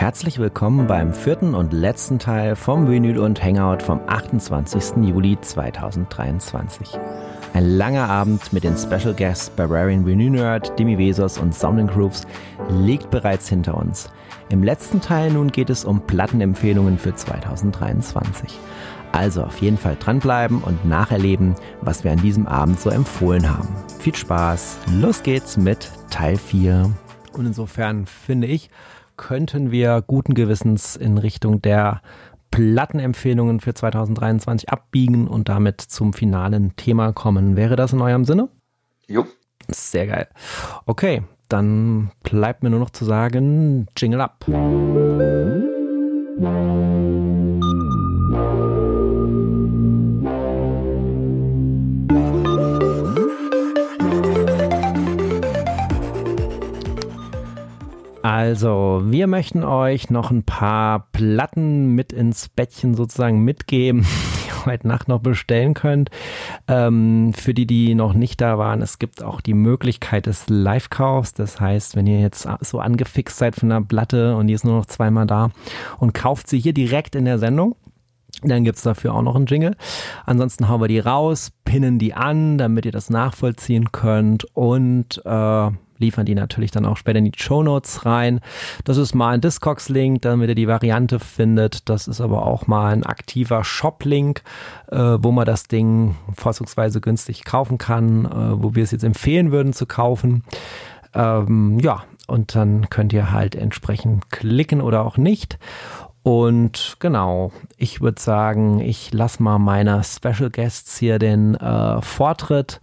Herzlich willkommen beim vierten und letzten Teil vom Vinyl und Hangout vom 28. Juli 2023. Ein langer Abend mit den Special Guests Barbarian Vinyl Nerd, Demi Vesos und Sounding Grooves liegt bereits hinter uns. Im letzten Teil nun geht es um Plattenempfehlungen für 2023. Also auf jeden Fall dranbleiben und nacherleben, was wir an diesem Abend so empfohlen haben. Viel Spaß, los geht's mit Teil 4. Und insofern finde ich, könnten wir guten Gewissens in Richtung der Plattenempfehlungen für 2023 abbiegen und damit zum finalen Thema kommen. Wäre das in eurem Sinne? Jo. Sehr geil. Okay, dann bleibt mir nur noch zu sagen, Jingle up. Also, wir möchten euch noch ein paar Platten mit ins Bettchen sozusagen mitgeben, die ihr heute Nacht noch bestellen könnt. Ähm, für die, die noch nicht da waren, es gibt auch die Möglichkeit des Live-Kaufs. Das heißt, wenn ihr jetzt so angefixt seid von einer Platte und die ist nur noch zweimal da und kauft sie hier direkt in der Sendung, dann gibt's dafür auch noch einen Jingle. Ansonsten hauen wir die raus, pinnen die an, damit ihr das nachvollziehen könnt und äh, liefern die natürlich dann auch später in die Show Notes rein. Das ist mal ein Discogs-Link, damit ihr die Variante findet. Das ist aber auch mal ein aktiver Shop-Link, äh, wo man das Ding vorzugsweise günstig kaufen kann, äh, wo wir es jetzt empfehlen würden zu kaufen. Ähm, ja, und dann könnt ihr halt entsprechend klicken oder auch nicht. Und genau, ich würde sagen, ich lasse mal meiner Special Guests hier den äh, Vortritt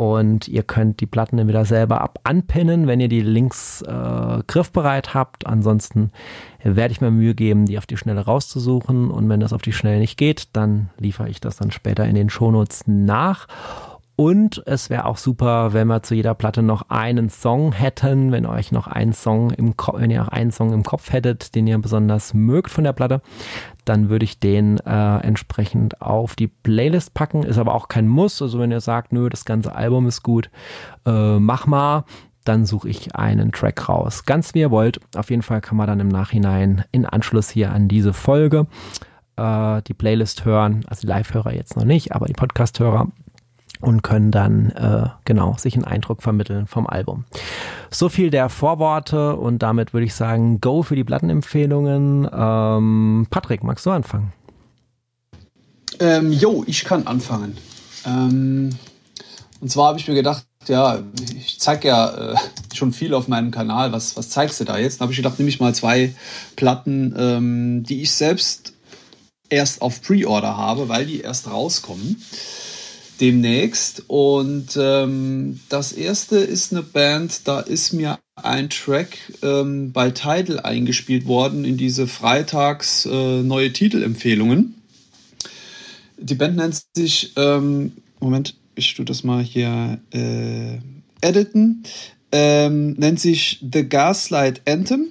und ihr könnt die Platten dann wieder selber ab anpinnen, wenn ihr die Links äh, griffbereit habt. Ansonsten werde ich mir Mühe geben, die auf die Schnelle rauszusuchen. Und wenn das auf die Schnelle nicht geht, dann liefere ich das dann später in den Shownotes nach. Und es wäre auch super, wenn wir zu jeder Platte noch einen Song hätten, wenn euch noch einen Song im Kopf, wenn ihr auch einen Song im Kopf hättet, den ihr besonders mögt von der Platte, dann würde ich den äh, entsprechend auf die Playlist packen. Ist aber auch kein Muss. Also wenn ihr sagt, nö, das ganze Album ist gut, äh, mach mal dann suche ich einen Track raus. Ganz wie ihr wollt. Auf jeden Fall kann man dann im Nachhinein in Anschluss hier an diese Folge äh, die Playlist hören. Also die Live-Hörer jetzt noch nicht, aber die Podcast-Hörer und können dann äh, genau sich einen Eindruck vermitteln vom Album. So viel der Vorworte und damit würde ich sagen, go für die Plattenempfehlungen. Ähm, Patrick, magst du anfangen? Ähm, jo, ich kann anfangen. Ähm, und zwar habe ich mir gedacht, ja, ich zeige ja äh, schon viel auf meinem Kanal. Was, was zeigst du da jetzt? Dann habe ich gedacht, nehme ich mal zwei Platten, ähm, die ich selbst erst auf Pre-Order habe, weil die erst rauskommen demnächst. Und ähm, das erste ist eine Band, da ist mir ein Track ähm, bei Tidal eingespielt worden in diese Freitags äh, neue Titelempfehlungen. Die Band nennt sich, ähm, Moment, ich tue das mal hier äh, editen, ähm, nennt sich The Gaslight Anthem.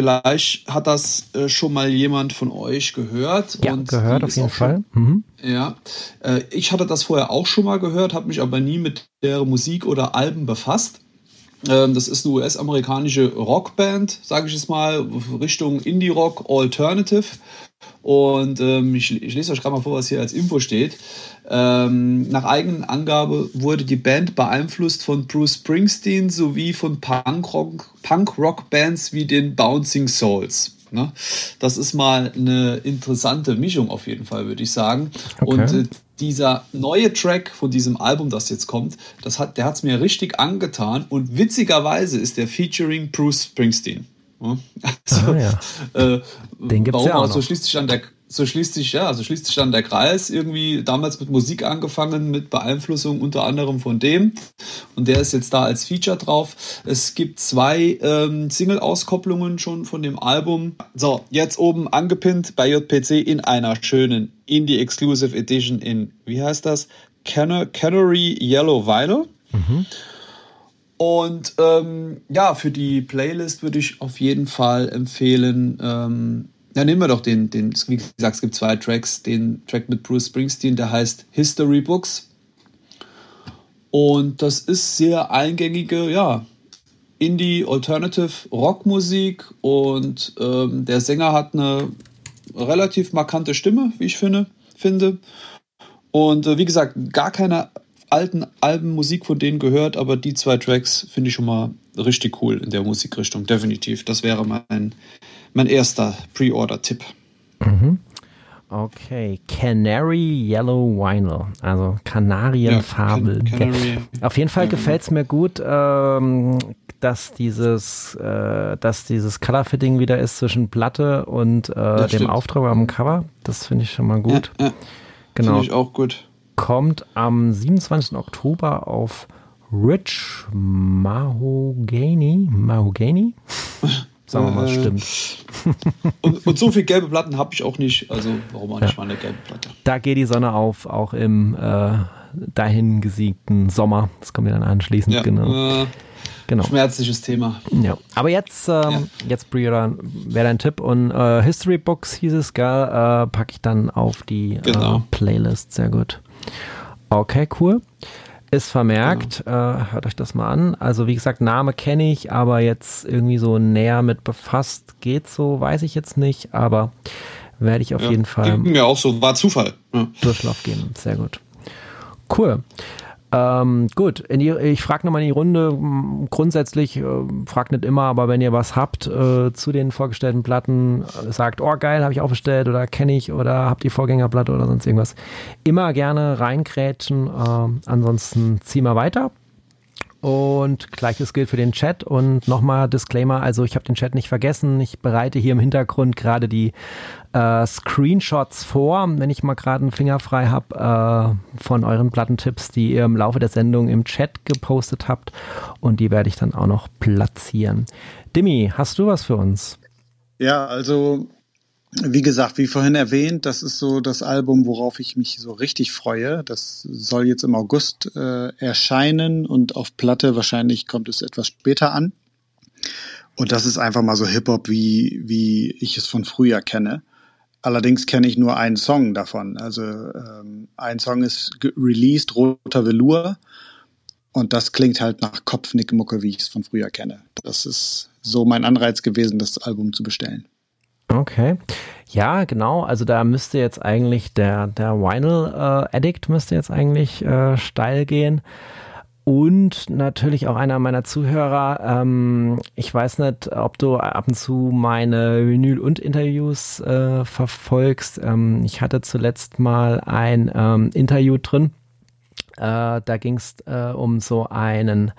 Vielleicht hat das äh, schon mal jemand von euch gehört. Ja, und gehört auf jeden Fall. Mhm. Ja, äh, ich hatte das vorher auch schon mal gehört, habe mich aber nie mit der Musik oder Alben befasst. Ähm, das ist eine US-amerikanische Rockband, sage ich es mal, Richtung Indie-Rock, Alternative. Und ähm, ich, ich, lese euch gerade mal vor, was hier als Info steht. Ähm, nach eigenen Angabe wurde die Band beeinflusst von Bruce Springsteen sowie von Punk-Rock-Bands wie den Bouncing Souls. Ne? Das ist mal eine interessante Mischung auf jeden Fall, würde ich sagen. Okay. Und äh, dieser neue Track von diesem Album, das jetzt kommt, das hat, der hat es mir richtig angetan. Und witzigerweise ist der featuring Bruce Springsteen. Also, ah, ja. äh, Den gibt's ja auch noch. so schließt sich dann der so schließt sich ja, also schließt sich dann der Kreis irgendwie damals mit Musik angefangen mit Beeinflussung unter anderem von dem und der ist jetzt da als Feature drauf. Es gibt zwei ähm, Single-Auskopplungen schon von dem Album. So jetzt oben angepinnt bei JPC in einer schönen Indie Exclusive Edition in wie heißt das Canary Yellow Vinyl. Mhm. Und ähm, ja, für die Playlist würde ich auf jeden Fall empfehlen, ähm, ja, nehmen wir doch den, den, wie gesagt, es gibt zwei Tracks, den Track mit Bruce Springsteen, der heißt History Books. Und das ist sehr eingängige, ja, Indie, Alternative, Rockmusik und ähm, der Sänger hat eine relativ markante Stimme, wie ich finde. finde. Und äh, wie gesagt, gar keine alten Alben Musik von denen gehört, aber die zwei Tracks finde ich schon mal richtig cool in der Musikrichtung, definitiv. Das wäre mein, mein erster Pre-Order-Tipp. Mhm. Okay, Canary Yellow Vinyl, also Kanarienfarbe. Ja, Can Canary, Auf jeden Fall ja, gefällt es mir gut, ähm, dass dieses, äh, dass dieses Color-Fitting wieder ist zwischen Platte und äh, dem Aufdruck am Cover. Das finde ich schon mal gut. Ja, genau. Finde ich auch gut. Kommt am 27. Oktober auf Rich Mahogany. Mahogany? Sagen wir mal, äh, stimmt. und, und, so viel gelbe Platten habe ich auch nicht. Also warum auch nicht mal eine gelbe Platte? Da geht die Sonne auf, auch im äh, dahin gesiegten Sommer. Das kommt ja dann anschließend, ja, genau. Äh, genau. Schmerzliches Thema. Ja. Aber jetzt, ähm, ja. jetzt wäre dein Tipp. Und äh, History Books hieß es, gell, äh, packe ich dann auf die äh, genau. Playlist. Sehr gut. Okay, cool. Ist vermerkt, genau. äh, hört euch das mal an. Also wie gesagt, Name kenne ich, aber jetzt irgendwie so näher mit befasst geht so, weiß ich jetzt nicht, aber werde ich auf ja, jeden Fall. Mir auch so, war Zufall. Ja. Durchlauf geben, sehr gut. Cool. Ähm, gut, die, ich frage nochmal in die Runde. Grundsätzlich, äh, fragt nicht immer, aber wenn ihr was habt äh, zu den vorgestellten Platten, sagt, oh geil, habe ich auch bestellt oder kenne ich oder habt die Vorgängerplatte oder sonst irgendwas, immer gerne reinkrätschen. Äh, ansonsten ziehen wir weiter. Und gleiches gilt für den Chat. Und nochmal Disclaimer, also ich habe den Chat nicht vergessen. Ich bereite hier im Hintergrund gerade die äh, Screenshots vor, wenn ich mal gerade einen Finger frei habe, äh, von euren Plattentipps, die ihr im Laufe der Sendung im Chat gepostet habt. Und die werde ich dann auch noch platzieren. Dimi, hast du was für uns? Ja, also wie gesagt, wie vorhin erwähnt, das ist so das Album, worauf ich mich so richtig freue. Das soll jetzt im August äh, erscheinen und auf Platte wahrscheinlich kommt es etwas später an. Und das ist einfach mal so Hip-Hop, wie, wie ich es von früher kenne. Allerdings kenne ich nur einen Song davon. Also ähm, ein Song ist released, Roter Velour. Und das klingt halt nach Kopfnickmucke, wie ich es von früher kenne. Das ist so mein Anreiz gewesen, das Album zu bestellen. Okay. Ja, genau. Also da müsste jetzt eigentlich der, der Vinyl äh, Addict müsste jetzt eigentlich äh, steil gehen. Und natürlich auch einer meiner Zuhörer. Ähm, ich weiß nicht, ob du ab und zu meine Vinyl- und Interviews äh, verfolgst. Ähm, ich hatte zuletzt mal ein ähm, Interview drin. Äh, da ging es äh, um so einen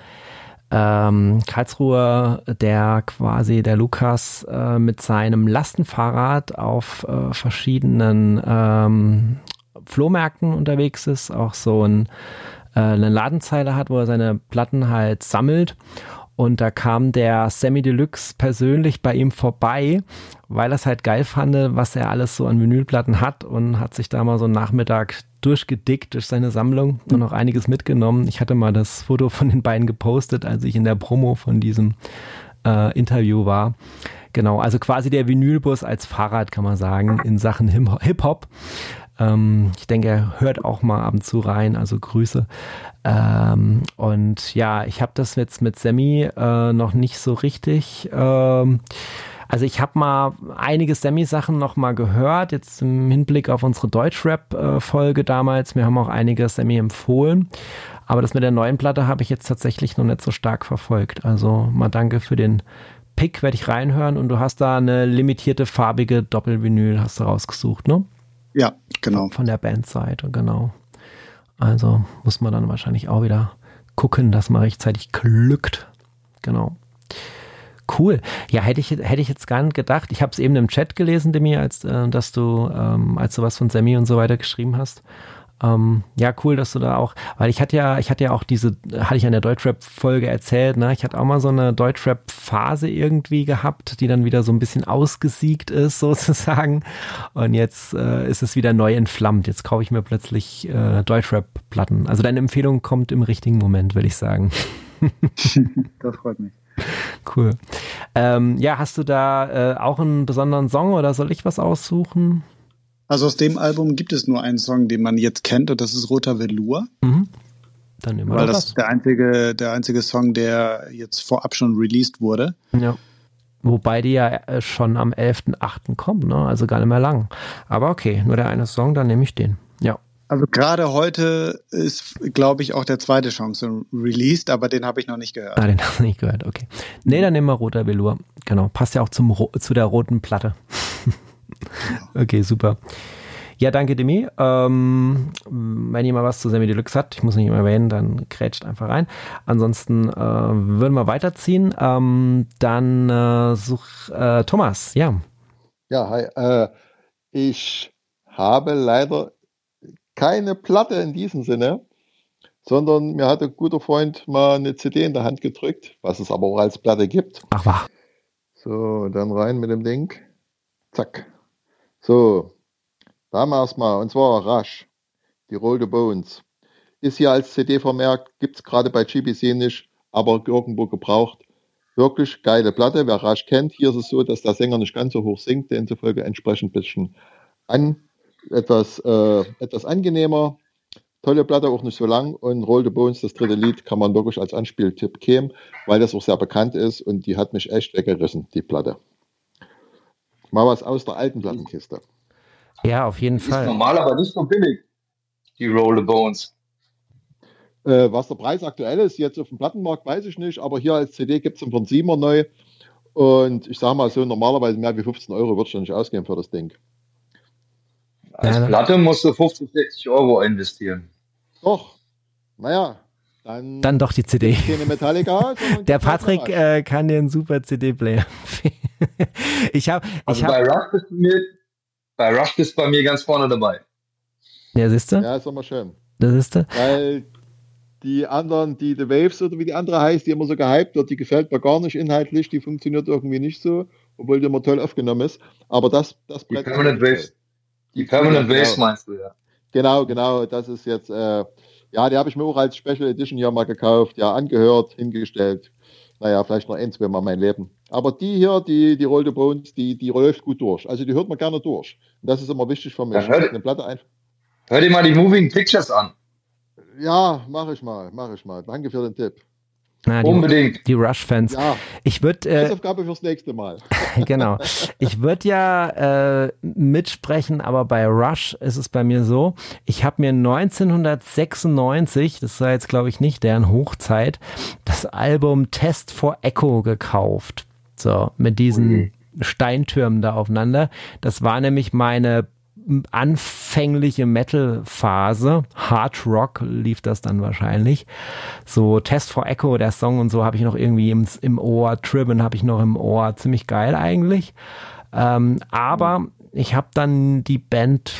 ähm, Karlsruher, der quasi der Lukas äh, mit seinem Lastenfahrrad auf äh, verschiedenen ähm, Flohmärkten unterwegs ist, auch so ein, äh, eine Ladenzeile hat, wo er seine Platten halt sammelt. Und da kam der Sammy Deluxe persönlich bei ihm vorbei, weil er es halt geil fand, was er alles so an Vinylplatten hat und hat sich da mal so einen Nachmittag durchgedickt durch seine Sammlung und noch einiges mitgenommen. Ich hatte mal das Foto von den beiden gepostet, als ich in der Promo von diesem äh, Interview war. Genau, also quasi der Vinylbus als Fahrrad, kann man sagen, in Sachen Hip-Hop. Ähm, ich denke, er hört auch mal ab und zu rein, also Grüße. Ähm, und ja, ich habe das jetzt mit Sammy äh, noch nicht so richtig. Ähm, also ich habe mal einige Sammy-Sachen noch mal gehört, jetzt im Hinblick auf unsere Deutschrap-Folge damals. Mir haben auch einige Sammy empfohlen. Aber das mit der neuen Platte habe ich jetzt tatsächlich noch nicht so stark verfolgt. Also mal danke für den Pick, werde ich reinhören. Und du hast da eine limitierte farbige Doppelvinyl, hast du rausgesucht, ne? Ja, genau. Von der Bandseite, genau. Also muss man dann wahrscheinlich auch wieder gucken, dass man rechtzeitig glückt. Genau. Cool. Ja, hätte ich, hätte ich jetzt gar nicht gedacht. Ich habe es eben im Chat gelesen, Demi, als äh, dass du, ähm, als du was von Sammy und so weiter geschrieben hast. Ähm, ja, cool, dass du da auch, weil ich hatte ja, ich hatte ja auch diese, hatte ich an der Deutschrap-Folge erzählt, ne? Ich hatte auch mal so eine Deutschrap-Phase irgendwie gehabt, die dann wieder so ein bisschen ausgesiegt ist, sozusagen. Und jetzt äh, ist es wieder neu entflammt. Jetzt kaufe ich mir plötzlich äh, Deutschrap-Platten. Also deine Empfehlung kommt im richtigen Moment, würde ich sagen. das freut mich. Cool. Ähm, ja, hast du da äh, auch einen besonderen Song oder soll ich was aussuchen? Also aus dem Album gibt es nur einen Song, den man jetzt kennt, und das ist Roter Velour. Mhm. dann nehmen wir Weil das ist der einzige, der einzige Song, der jetzt vorab schon released wurde. Ja. Wobei die ja äh, schon am 11.8. kommen, ne? also gar nicht mehr lang. Aber okay, nur der eine Song, dann nehme ich den. Ja. Also gerade heute ist, glaube ich, auch der zweite Chance released, aber den habe ich noch nicht gehört. Ah, den habe ich nicht gehört, okay. Nee, dann nehmen wir Roter Velour. Genau, passt ja auch zum, zu der roten Platte. okay, super. Ja, danke, Demi. Ähm, wenn jemand was zu Sammy Deluxe hat, ich muss nicht immer erwähnen, dann grätscht einfach rein. Ansonsten äh, würden wir weiterziehen. Ähm, dann äh, such äh, Thomas, ja. Ja, hi. Äh, ich habe leider keine Platte in diesem Sinne, sondern mir hat ein guter Freund mal eine CD in der Hand gedrückt, was es aber auch als Platte gibt. Ach, wach. So, dann rein mit dem Ding. Zack. So, Damals mal, und zwar Rush, die Roll the Bones. Ist hier als CD vermerkt, gibt es gerade bei GBC nicht, aber irgendwo gebraucht. Wirklich geile Platte. Wer Rush kennt, hier ist es so, dass der Sänger nicht ganz so hoch singt, demzufolge entsprechend ein bisschen an, etwas, äh, etwas angenehmer. Tolle Platte, auch nicht so lang. Und Roll the Bones, das dritte Lied, kann man wirklich als Anspieltipp geben, weil das auch sehr bekannt ist und die hat mich echt weggerissen, die Platte. Mal was aus der alten Plattenkiste. Ja, auf jeden Fall. Ist normal, aber nicht so billig, die Roll the Bones. Äh, was der Preis aktuell ist, jetzt auf dem Plattenmarkt, weiß ich nicht, aber hier als CD gibt es von 7er neu. Und ich sage mal so, normalerweise mehr wie 15 Euro wird schon nicht ausgehen für das Ding. Als ja, Platte musst du 50, 60 Euro investieren. Doch. Naja, dann, dann doch die CD. Keine Metallica. Der Patrick äh, kann dir einen super CD-Player ich habe. Also hab, bei Rush bist du mir bei Rush bist bei mir ganz vorne dabei. Ja, siehst du? Ja, ist immer schön. Das ist du? Weil die anderen, die The Waves oder wie die andere heißt, die immer so gehypt wird, die gefällt mir gar nicht inhaltlich, die funktioniert irgendwie nicht so, obwohl die immer toll aufgenommen ist. Aber das, das Die Permanent Waves. Die Permanent ja, Waves genau. meinst du, ja. Genau, genau. Das ist jetzt, äh, ja, die habe ich mir auch als Special Edition hier mal gekauft, ja, angehört, hingestellt. Naja, vielleicht noch ein, zwei Mal mein Leben. Aber die hier, die, die Roll the Bones, die, die läuft gut durch. Also die hört man gerne durch. Und das ist immer wichtig für mich. Ja, hör, eine Platte ein. hör dir mal die Moving Pictures an. Ja, mache ich mal, mache ich mal. Danke für den Tipp. Na, die, Unbedingt. Die Rush-Fans. Ja. Ich würde. Äh, Hausaufgabe fürs nächste Mal. genau. Ich würde ja äh, mitsprechen, aber bei Rush ist es bei mir so. Ich habe mir 1996, das war jetzt glaube ich nicht deren Hochzeit, das Album Test for Echo gekauft. So, mit diesen mhm. Steintürmen da aufeinander. Das war nämlich meine anfängliche Metal-Phase. Hard Rock lief das dann wahrscheinlich. So Test for Echo, der Song und so habe ich noch irgendwie im, im Ohr. Tribben habe ich noch im Ohr. Ziemlich geil eigentlich. Ähm, aber ich habe dann die Band,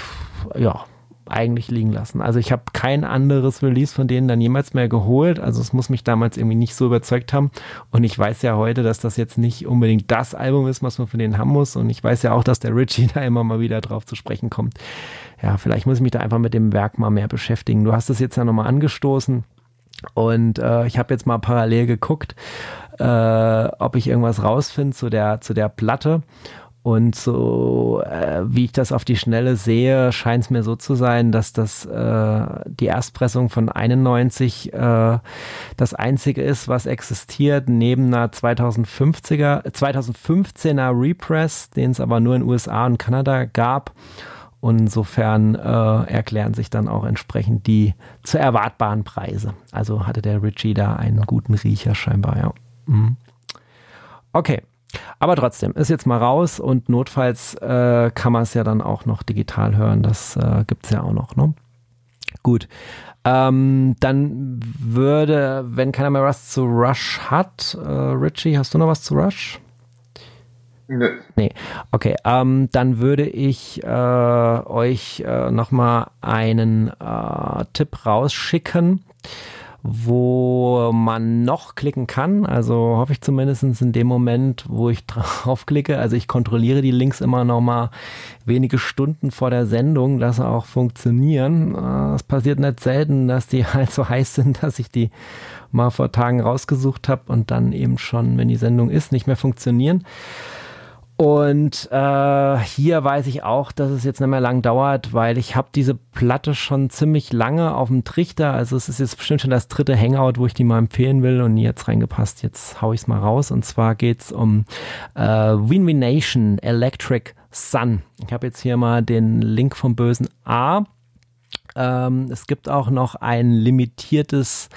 ja, eigentlich liegen lassen. Also ich habe kein anderes Release von denen dann jemals mehr geholt. Also es muss mich damals irgendwie nicht so überzeugt haben. Und ich weiß ja heute, dass das jetzt nicht unbedingt das Album ist, was man von denen haben muss. Und ich weiß ja auch, dass der Richie da immer mal wieder drauf zu sprechen kommt. Ja, vielleicht muss ich mich da einfach mit dem Werk mal mehr beschäftigen. Du hast es jetzt ja nochmal angestoßen. Und äh, ich habe jetzt mal parallel geguckt, äh, ob ich irgendwas rausfinde zu der, zu der Platte. Und so, äh, wie ich das auf die Schnelle sehe, scheint es mir so zu sein, dass das äh, die Erstpressung von 91 äh, das einzige ist, was existiert, neben einer 2050er, 2015er Repress, den es aber nur in USA und Kanada gab. Und insofern äh, erklären sich dann auch entsprechend die zu erwartbaren Preise. Also hatte der Richie da einen guten Riecher scheinbar, ja. Mhm. Okay. Aber trotzdem, ist jetzt mal raus und notfalls äh, kann man es ja dann auch noch digital hören. Das äh, gibt es ja auch noch. Ne? Gut. Ähm, dann würde, wenn keiner mehr was zu Rush hat, äh, Richie, hast du noch was zu Rush? Nö. Nee. Okay, ähm, dann würde ich äh, euch äh, nochmal einen äh, Tipp rausschicken wo man noch klicken kann. Also hoffe ich zumindest in dem Moment, wo ich draufklicke. Also ich kontrolliere die Links immer noch mal wenige Stunden vor der Sendung, dass sie auch funktionieren. Äh, es passiert nicht selten, dass die halt so heiß sind, dass ich die mal vor Tagen rausgesucht habe und dann eben schon, wenn die Sendung ist, nicht mehr funktionieren. Und äh, hier weiß ich auch, dass es jetzt nicht mehr lang dauert, weil ich habe diese Platte schon ziemlich lange auf dem Trichter. Also es ist jetzt bestimmt schon das dritte Hangout, wo ich die mal empfehlen will und jetzt reingepasst. Jetzt hau ich es mal raus. Und zwar geht's um äh, Win Win Nation Electric Sun. Ich habe jetzt hier mal den Link vom bösen A. Ähm, es gibt auch noch ein limitiertes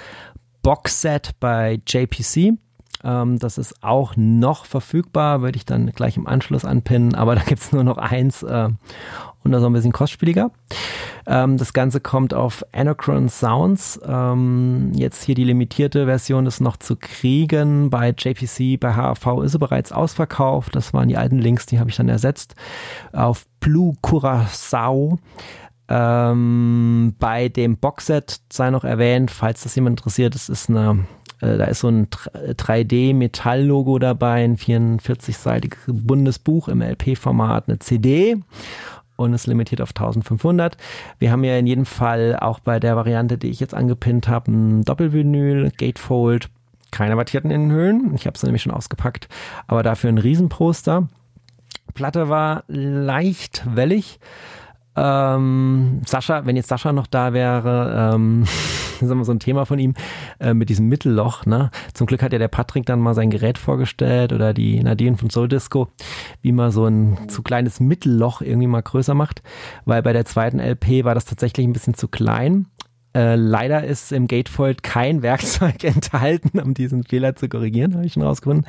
Boxset bei JPC. Ähm, das ist auch noch verfügbar, würde ich dann gleich im Anschluss anpinnen, aber da gibt es nur noch eins äh, und das ist ein bisschen kostspieliger. Ähm, das Ganze kommt auf Anachron Sounds. Ähm, jetzt hier die limitierte Version ist noch zu kriegen. Bei JPC, bei HAV ist sie bereits ausverkauft. Das waren die alten Links, die habe ich dann ersetzt. Auf Blue Curacao. Ähm, bei dem Boxset sei noch erwähnt, falls das jemand interessiert, es ist eine äh, da ist so ein 3D-Metall-Logo dabei, ein 44-seitiges Bundesbuch im LP-Format, eine CD und ist limitiert auf 1500. Wir haben ja in jedem Fall auch bei der Variante, die ich jetzt angepinnt habe, ein Doppelvinyl, Gatefold, keine wattierten Innenhöhlen. Ich habe es nämlich schon ausgepackt, aber dafür ein Riesenposter. Platte war leicht wellig. Ähm, Sascha, wenn jetzt Sascha noch da wäre, ähm, das ist immer so ein Thema von ihm, äh, mit diesem Mittelloch. Ne? Zum Glück hat ja der Patrick dann mal sein Gerät vorgestellt oder die Nadine von Soul Disco, wie man so ein zu kleines Mittelloch irgendwie mal größer macht, weil bei der zweiten LP war das tatsächlich ein bisschen zu klein. Äh, leider ist im Gatefold kein Werkzeug enthalten, um diesen Fehler zu korrigieren, habe ich schon rausgefunden.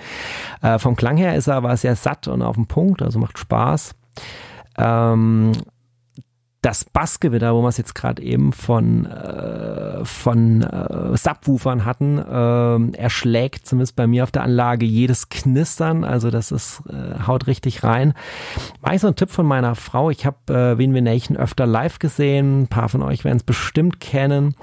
Äh, vom Klang her ist er aber sehr satt und auf dem Punkt, also macht Spaß. Ähm, das Bassgewitter, wo wir es jetzt gerade eben von, äh, von äh, Subwoofern hatten, äh, erschlägt zumindest bei mir auf der Anlage jedes Knistern. Also das ist, äh, haut richtig rein. War ich so ein Tipp von meiner Frau. Ich habe äh, Win Nation öfter live gesehen. Ein paar von euch werden es bestimmt kennen.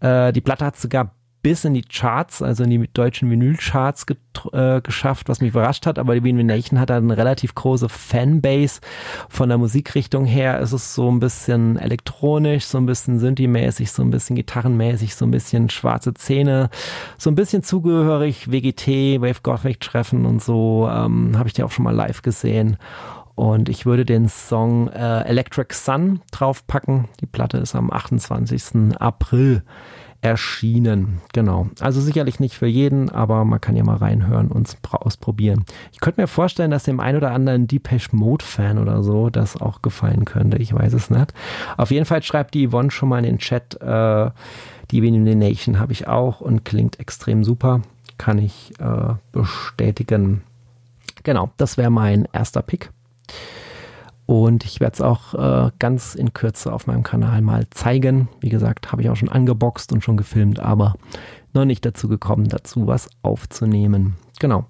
Äh, die Platte hat sogar bis in die Charts, also in die deutschen Vinylcharts äh, geschafft, was mich überrascht hat. Aber die Wien Nation hat eine relativ große Fanbase. Von der Musikrichtung her ist es so ein bisschen elektronisch, so ein bisschen Synthi-mäßig, so ein bisschen gitarrenmäßig, so ein bisschen schwarze Zähne, so ein bisschen zugehörig WGT, Wave Gothic Treffen und so. Ähm, Habe ich die auch schon mal live gesehen. Und ich würde den Song äh, Electric Sun draufpacken. Die Platte ist am 28. April erschienen. Genau. Also sicherlich nicht für jeden, aber man kann ja mal reinhören und ausprobieren. Ich könnte mir vorstellen, dass dem ein oder anderen Depeche Mode Fan oder so das auch gefallen könnte. Ich weiß es nicht. Auf jeden Fall schreibt die Yvonne schon mal in den Chat, äh, die Venom Nation habe ich auch und klingt extrem super. Kann ich äh, bestätigen. Genau, das wäre mein erster Pick. Und ich werde es auch äh, ganz in Kürze auf meinem Kanal mal zeigen. Wie gesagt, habe ich auch schon angeboxt und schon gefilmt, aber noch nicht dazu gekommen, dazu was aufzunehmen. Genau.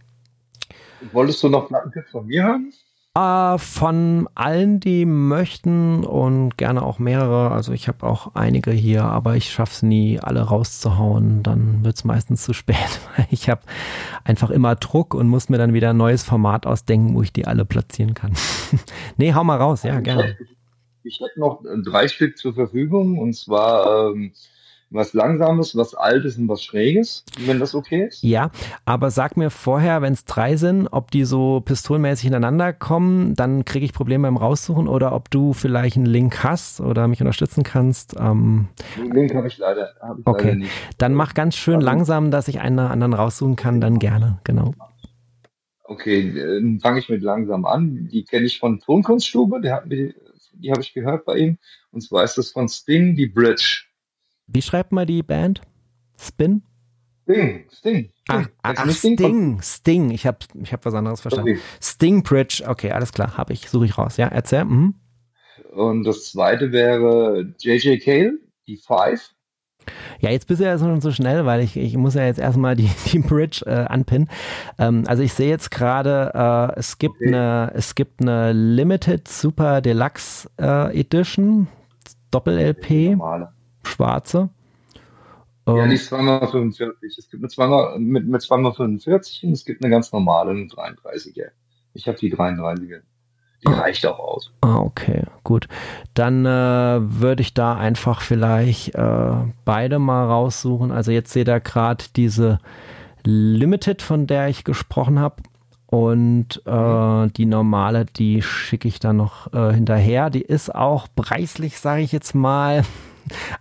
Wolltest du noch Plattentipps von mir haben? Äh, von allen, die möchten und gerne auch mehrere. Also ich habe auch einige hier, aber ich schaffe es nie, alle rauszuhauen. Dann wird es meistens zu spät. Ich habe einfach immer Druck und muss mir dann wieder ein neues Format ausdenken, wo ich die alle platzieren kann. nee, hau mal raus, ja, gerne. Ich habe noch drei Stück zur Verfügung und zwar ähm, was Langsames, was Altes und was Schräges, wenn das okay ist. Ja, aber sag mir vorher, wenn es drei sind, ob die so pistolenmäßig ineinander kommen, dann kriege ich Probleme beim Raussuchen oder ob du vielleicht einen Link hast oder mich unterstützen kannst. Ähm, Den Link habe ich, leider, hab ich okay. leider nicht. Dann mach ganz schön also, langsam, dass ich einen anderen raussuchen kann, dann gerne, genau. Okay, dann fange ich mit langsam an. Die kenne ich von Tonkunststube, die, die, die habe ich gehört bei ihm. Und zwar ist das von Sting, die Bridge. Wie schreibt man die Band? Spin? Sting, Sting. Ach, ach Sting, Sting, Sting. Ich habe ich hab was anderes verstanden. Okay. Sting Bridge, okay, alles klar, habe ich, suche ich raus. Ja, erzähl. Mhm. Und das zweite wäre JJ Cale, die Five. Ja, jetzt bist du ja schon so schnell, weil ich, ich muss ja jetzt erstmal die, die Bridge äh, anpinnen. Ähm, also ich sehe jetzt gerade, äh, es gibt okay. eine, es gibt eine Limited Super Deluxe äh, Edition, Doppel-LP schwarze. Ja, die ähm, ist 2x45. Es gibt eine 2 mit, mit 2x45 und es gibt eine ganz normale, eine 33er. Ich habe die 33er. Die ah. reicht auch aus. Ah, okay, gut. Dann äh, würde ich da einfach vielleicht äh, beide mal raussuchen. Also jetzt seht ihr gerade diese Limited, von der ich gesprochen habe. Und äh, die normale, die schicke ich dann noch äh, hinterher. Die ist auch preislich, sage ich jetzt mal,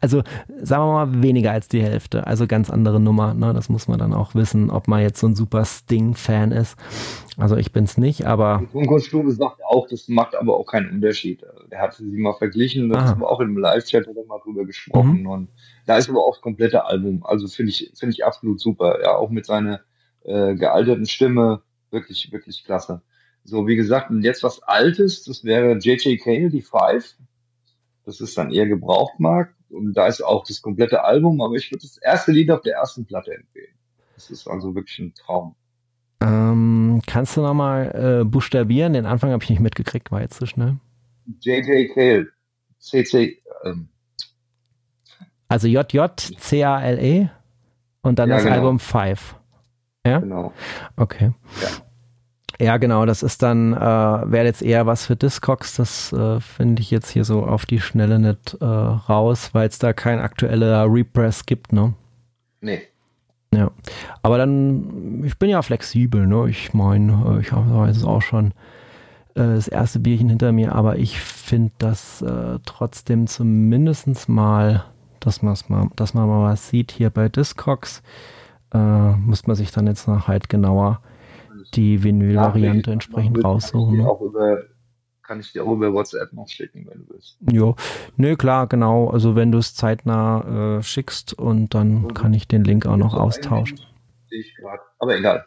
also sagen wir mal weniger als die Hälfte. Also ganz andere Nummer. Ne? Das muss man dann auch wissen, ob man jetzt so ein super Sting-Fan ist. Also ich bin's nicht, aber. Funko Stube sagt auch, das macht aber auch keinen Unterschied. Der hatte sie mal verglichen, das haben wir auch im Live-Chat mal drüber gesprochen. Mhm. Und da ist aber auch das komplette Album. Also finde ich, finde ich absolut super. Ja, auch mit seiner äh, gealterten Stimme. Wirklich, wirklich klasse. So, wie gesagt, und jetzt was Altes, das wäre J.J. Cale, die Five. Das ist dann eher Gebrauchtmarkt und da ist auch das komplette Album, aber ich würde das erste Lied auf der ersten Platte empfehlen. Das ist also wirklich ein Traum. Ähm, kannst du nochmal äh, buchstabieren? Den Anfang habe ich nicht mitgekriegt, war jetzt zu schnell. JJ Cale. CC. Ähm. Also JJ C A L E und dann ja, das genau. Album Five. Ja? Genau. Okay. Ja. Ja, genau, das ist dann, äh, wäre jetzt eher was für Discogs, das äh, finde ich jetzt hier so auf die Schnelle nicht äh, raus, weil es da kein aktueller Repress gibt, ne? Nee. Ja, aber dann, ich bin ja flexibel, ne? Ich meine, äh, ich habe jetzt auch schon äh, das erste Bierchen hinter mir, aber ich finde das äh, trotzdem zumindest mal, dass, man's mal, dass man mal was sieht hier bei Discogs, äh, muss man sich dann jetzt noch halt genauer die Vinyl-Variante entsprechend raussuchen. Kann ich, ne? über, kann ich dir auch über WhatsApp noch schicken, wenn du willst. Jo, nö, klar, genau. Also wenn du es zeitnah äh, schickst und dann mhm. kann ich den Link auch noch austauschen. Gerade. Aber egal.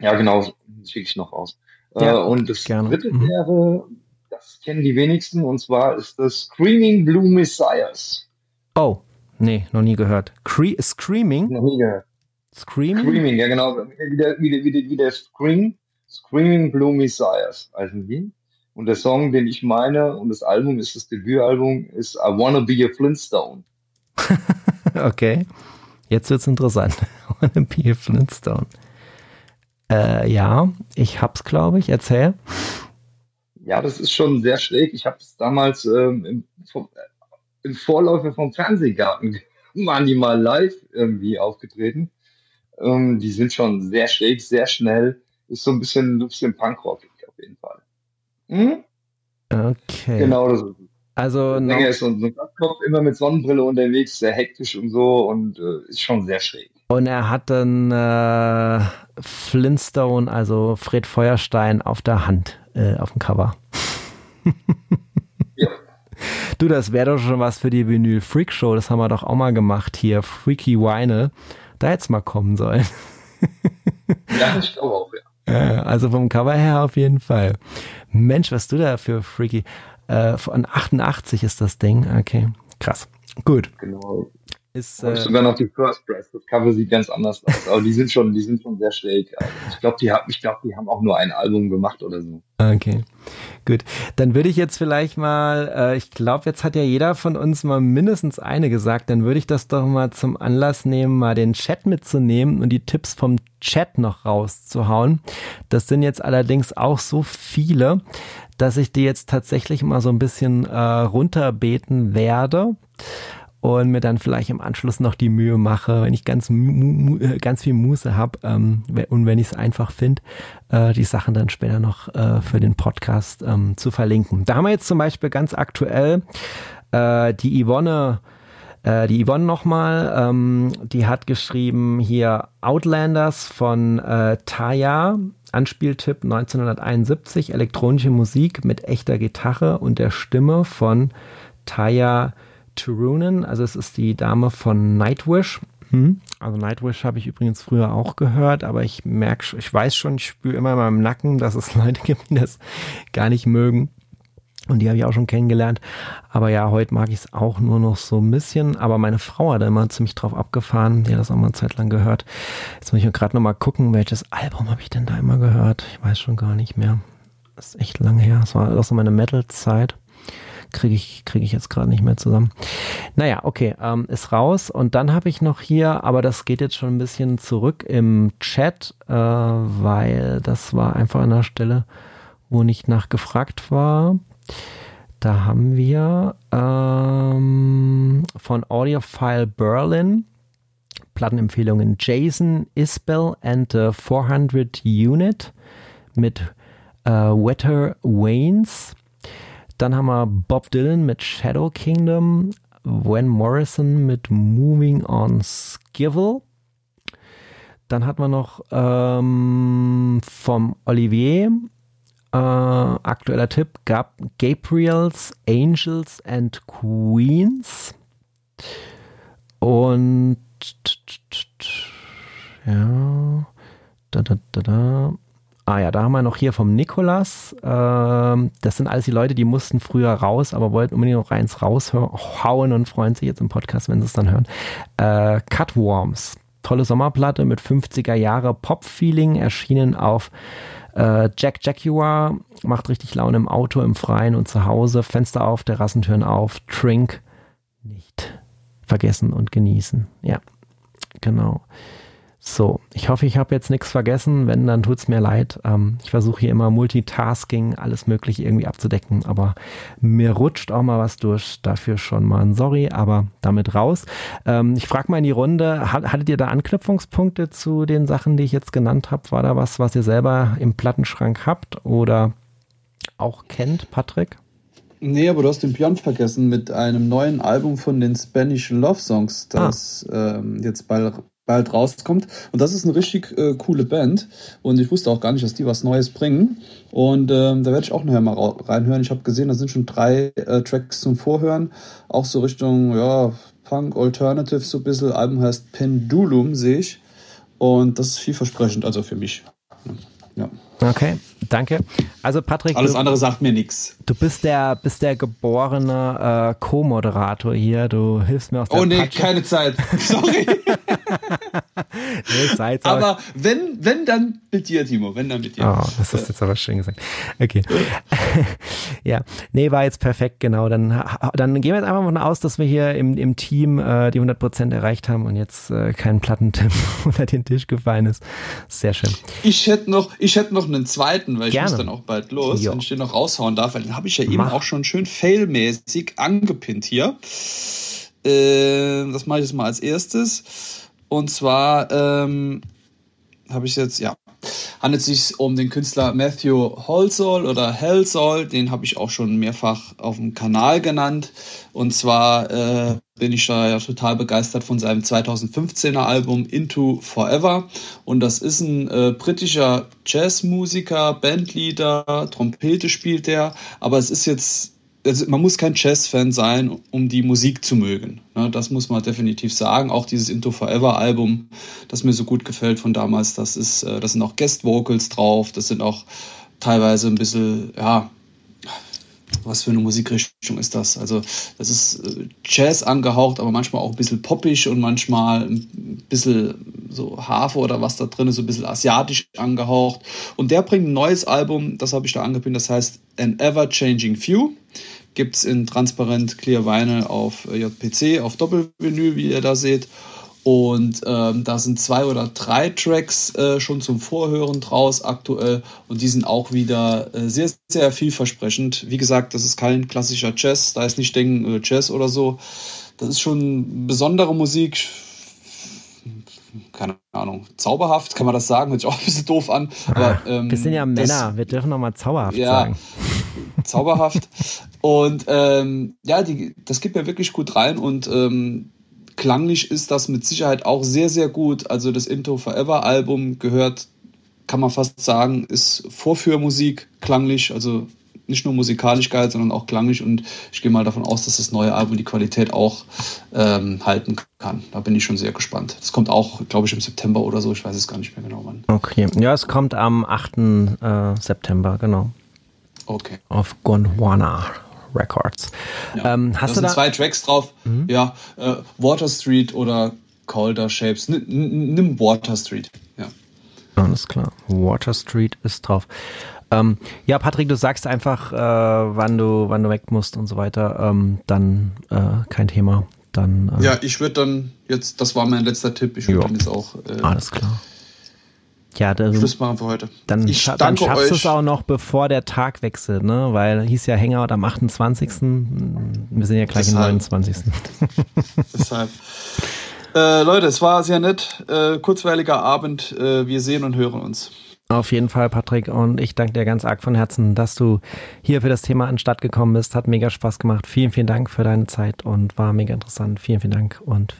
Ja, genau, schicke ich noch aus. Äh, ja, äh, und das gerne. dritte mhm. wäre, das kennen die wenigsten, und zwar ist das Screaming Blue Messiahs. Oh, nee, noch nie gehört. Cre Screaming? Noch nie gehört. Screaming? Screaming, ja genau. Wie der, wie der, wie der, wie der Scream, Screaming Blue Messiahs heißen die. Und der Song, den ich meine, und das Album ist das Debütalbum, ist I Wanna Be a Flintstone. okay. Jetzt wird's interessant. I Wanna Be a Flintstone. Äh, ja, ich hab's, glaube ich. Erzähl. Ja, das ist schon sehr schräg. Ich habe es damals ähm, im, vom, im Vorläufer vom Fernsehgarten waren die mal live irgendwie aufgetreten. Ähm, die sind schon sehr schräg, sehr schnell. Ist so ein bisschen, ein bisschen Punkrockig auf jeden Fall. Hm? Okay. Genau das ist also noch ist so, so ein Kopf immer mit Sonnenbrille unterwegs, sehr hektisch und so und äh, ist schon sehr schräg. Und er hat dann äh, Flintstone, also Fred Feuerstein, auf der Hand, äh, auf dem Cover. ja. Du, das wäre doch schon was für die Vinyl Freak Show. Das haben wir doch auch mal gemacht hier. Freaky Vinyl da es mal kommen sollen. ja, ich glaube auch, ja. Also vom Cover her auf jeden Fall. Mensch, was du da für Freaky. Äh, von 88 ist das Ding. Okay, krass. Gut. Genau. Ist, äh, sogar noch die First Press. Das Cover sieht ganz anders aus. Aber die sind schon, die sind schon sehr schräg. Also ich glaube, die, ich glaub, die haben auch nur ein Album gemacht oder so. Okay, gut. Dann würde ich jetzt vielleicht mal, äh, ich glaube, jetzt hat ja jeder von uns mal mindestens eine gesagt. Dann würde ich das doch mal zum Anlass nehmen, mal den Chat mitzunehmen und die Tipps vom Chat noch rauszuhauen. Das sind jetzt allerdings auch so viele, dass ich die jetzt tatsächlich mal so ein bisschen äh, runterbeten werde und mir dann vielleicht im Anschluss noch die Mühe mache, wenn ich ganz, äh, ganz viel Muße habe ähm, und wenn ich es einfach finde, äh, die Sachen dann später noch äh, für den Podcast ähm, zu verlinken. Da haben wir jetzt zum Beispiel ganz aktuell äh, die Yvonne äh, die Yvonne nochmal, ähm, die hat geschrieben hier Outlanders von äh, Taya, Anspieltipp 1971, elektronische Musik mit echter Gitarre und der Stimme von Taya Turunen, also es ist die Dame von Nightwish. Hm. Also Nightwish habe ich übrigens früher auch gehört, aber ich merke, ich weiß schon, ich spüre immer in meinem Nacken, dass es Leute gibt, die das gar nicht mögen. Und die habe ich auch schon kennengelernt. Aber ja, heute mag ich es auch nur noch so ein bisschen. Aber meine Frau hat immer ziemlich drauf abgefahren. Die hat das auch mal eine Zeit lang gehört. Jetzt muss ich gerade noch mal gucken, welches Album habe ich denn da immer gehört? Ich weiß schon gar nicht mehr. Das ist echt lange her. Das war auch so meine Metal-Zeit kriege ich, kriege ich jetzt gerade nicht mehr zusammen. Naja, okay, ähm, ist raus. Und dann habe ich noch hier, aber das geht jetzt schon ein bisschen zurück im Chat, äh, weil das war einfach an der Stelle, wo nicht nachgefragt war. Da haben wir ähm, von Audiophile Berlin Plattenempfehlungen. Jason Isbell and the 400 Unit mit äh, Wetter Waynes. Dann haben wir Bob Dylan mit Shadow Kingdom, Van Morrison mit Moving on Skivel. Dann hat man noch ähm, vom Olivier äh, aktueller Tipp, Gab Gabriels Angels and Queens. Und ja, da, da, da, da. Ah ja, da haben wir noch hier vom Nikolas. Ähm, das sind alles die Leute, die mussten früher raus, aber wollten unbedingt noch eins raushauen und freuen sich jetzt im Podcast, wenn sie es dann hören. Äh, Cutworms. Tolle Sommerplatte mit 50er Jahre Pop-Feeling, erschienen auf äh, Jack Jaguar. Macht richtig Laune im Auto, im Freien und zu Hause. Fenster auf, Terrassentüren auf. Trink nicht vergessen und genießen. Ja, genau. So, ich hoffe, ich habe jetzt nichts vergessen. Wenn, dann tut es mir leid. Ähm, ich versuche hier immer Multitasking, alles Mögliche irgendwie abzudecken, aber mir rutscht auch mal was durch. Dafür schon mal ein Sorry, aber damit raus. Ähm, ich frage mal in die Runde, hattet ihr da Anknüpfungspunkte zu den Sachen, die ich jetzt genannt habe? War da was, was ihr selber im Plattenschrank habt oder auch kennt, Patrick? Nee, aber du hast den Björn vergessen mit einem neuen Album von den Spanish Love Songs, das ah. ähm, jetzt bald bald rauskommt. Und das ist eine richtig äh, coole Band. Und ich wusste auch gar nicht, dass die was Neues bringen. Und ähm, da werde ich auch nachher mal reinhören. Ich habe gesehen, da sind schon drei äh, Tracks zum Vorhören. Auch so Richtung, ja, Punk, Alternative, so ein bisschen. Album heißt Pendulum, sehe ich. Und das ist vielversprechend, also für mich. Ja. Okay, danke. Also Patrick. Alles du, andere sagt mir nichts. Du bist der, bist der geborene äh, Co-Moderator hier. Du hilfst mir aus der Oh nee, Patsche. keine Zeit. Sorry. nee, aber wenn, wenn dann mit dir, Timo. Wenn dann mit dir. Oh, das hast du jetzt aber schön gesagt. Okay. ja, nee, war jetzt perfekt, genau. Dann, dann gehen wir jetzt einfach mal aus, dass wir hier im, im Team äh, die 100% erreicht haben und jetzt äh, kein Plattentipp unter den Tisch gefallen ist. Sehr schön. Ich hätte noch, ich hätte noch noch einen zweiten, weil Gerne. ich muss dann auch bald los, jo. wenn ich den noch raushauen darf, weil den habe ich ja eben Mach. auch schon schön failmäßig angepinnt hier. Äh, das mache ich jetzt mal als erstes. Und zwar ähm, habe ich jetzt, ja, handelt es sich um den Künstler Matthew Holsall oder Hellsall, den habe ich auch schon mehrfach auf dem Kanal genannt. Und zwar äh, bin ich da ja total begeistert von seinem 2015er Album Into Forever. Und das ist ein äh, britischer Jazzmusiker, Bandleader, Trompete spielt er, aber es ist jetzt also man muss kein Jazz-Fan sein, um die Musik zu mögen. Ne, das muss man definitiv sagen. Auch dieses Into Forever Album, das mir so gut gefällt von damals, das ist, äh, das sind auch Guest-Vocals drauf, das sind auch teilweise ein bisschen, ja, was für eine Musikrichtung ist das? Also, das ist äh, Jazz angehaucht, aber manchmal auch ein bisschen poppig und manchmal ein bisschen so Harfe oder was da drin ist, so ein bisschen asiatisch angehaucht. Und der bringt ein neues Album, das habe ich da angepinnt, das heißt An Ever Changing Few. Gibt es in transparent Clear Vinyl auf äh, JPC, auf Doppelvenue, wie ihr da seht. Und ähm, da sind zwei oder drei Tracks äh, schon zum Vorhören draus aktuell. Und die sind auch wieder äh, sehr, sehr vielversprechend. Wie gesagt, das ist kein klassischer Jazz. Da ist nicht denken äh, Jazz oder so. Das ist schon besondere Musik. Keine Ahnung, zauberhaft, kann man das sagen? Hört sich auch ein bisschen doof an. Aber, ähm, wir sind ja Männer, das, wir dürfen nochmal zauberhaft ja, sagen. Zauberhaft. und ähm, ja, die, das geht mir wirklich gut rein und ähm, klanglich ist das mit Sicherheit auch sehr, sehr gut. Also das Into Forever Album gehört, kann man fast sagen, ist Vorführmusik klanglich, also nicht nur musikalisch geil, sondern auch klanglich und ich gehe mal davon aus, dass das neue Album die Qualität auch ähm, halten kann. Da bin ich schon sehr gespannt. Das kommt auch, glaube ich, im September oder so, ich weiß es gar nicht mehr genau wann. Okay, ja, es kommt am 8. Äh, September, genau. Okay. Auf Gondwana. Records. Ja. Ähm, hast da sind da zwei Tracks drauf. Mhm. Ja, äh, Water Street oder Calder Shapes. N nimm Water Street. Ja. Alles klar. Water Street ist drauf. Ähm, ja, Patrick, du sagst einfach, äh, wann du, wann du weg musst und so weiter. Ähm, dann äh, kein Thema. Dann. Äh, ja, ich würde dann jetzt, das war mein letzter Tipp. Ich würde dann jetzt auch. Äh, Alles klar. Ja, dann, Schluss machen für heute. Dann, ich scha dann schaffst du es auch noch, bevor der Tag wechselt, ne? Weil hieß ja Hangout am 28. Wir sind ja gleich Deshalb. am 29. Deshalb. Äh, Leute, es war sehr nett. Äh, kurzweiliger Abend. Äh, wir sehen und hören uns. Auf jeden Fall, Patrick. Und ich danke dir ganz arg von Herzen, dass du hier für das Thema anstatt gekommen bist. Hat mega Spaß gemacht. Vielen, vielen Dank für deine Zeit und war mega interessant. Vielen, vielen Dank. Und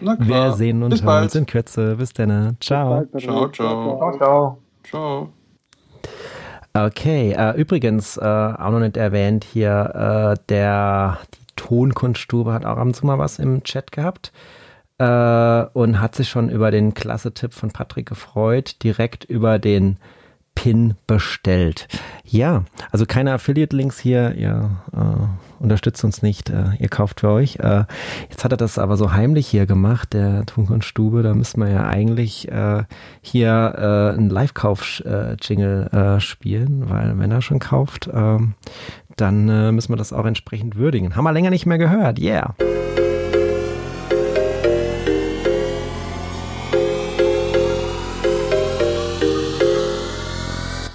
wir sehen und hören uns in Kürze. Bis dann. Ciao. Bis bald, ciao, ciao. Ciao, ciao. Ciao. Okay, äh, übrigens, äh, auch noch nicht erwähnt hier, äh, der, die Tonkunststube hat auch ab und zu mal was im Chat gehabt äh, und hat sich schon über den klasse Tipp von Patrick gefreut, direkt über den Pin bestellt. Ja, also keine Affiliate-Links hier, ihr äh, unterstützt uns nicht, äh, ihr kauft für euch. Äh, jetzt hat er das aber so heimlich hier gemacht, der Tonkunststube, da müssen wir ja eigentlich äh, hier äh, einen Live-Kauf-Jingle äh, spielen, weil wenn er schon kauft, äh, dann äh, müssen wir das auch entsprechend würdigen. Haben wir länger nicht mehr gehört, yeah.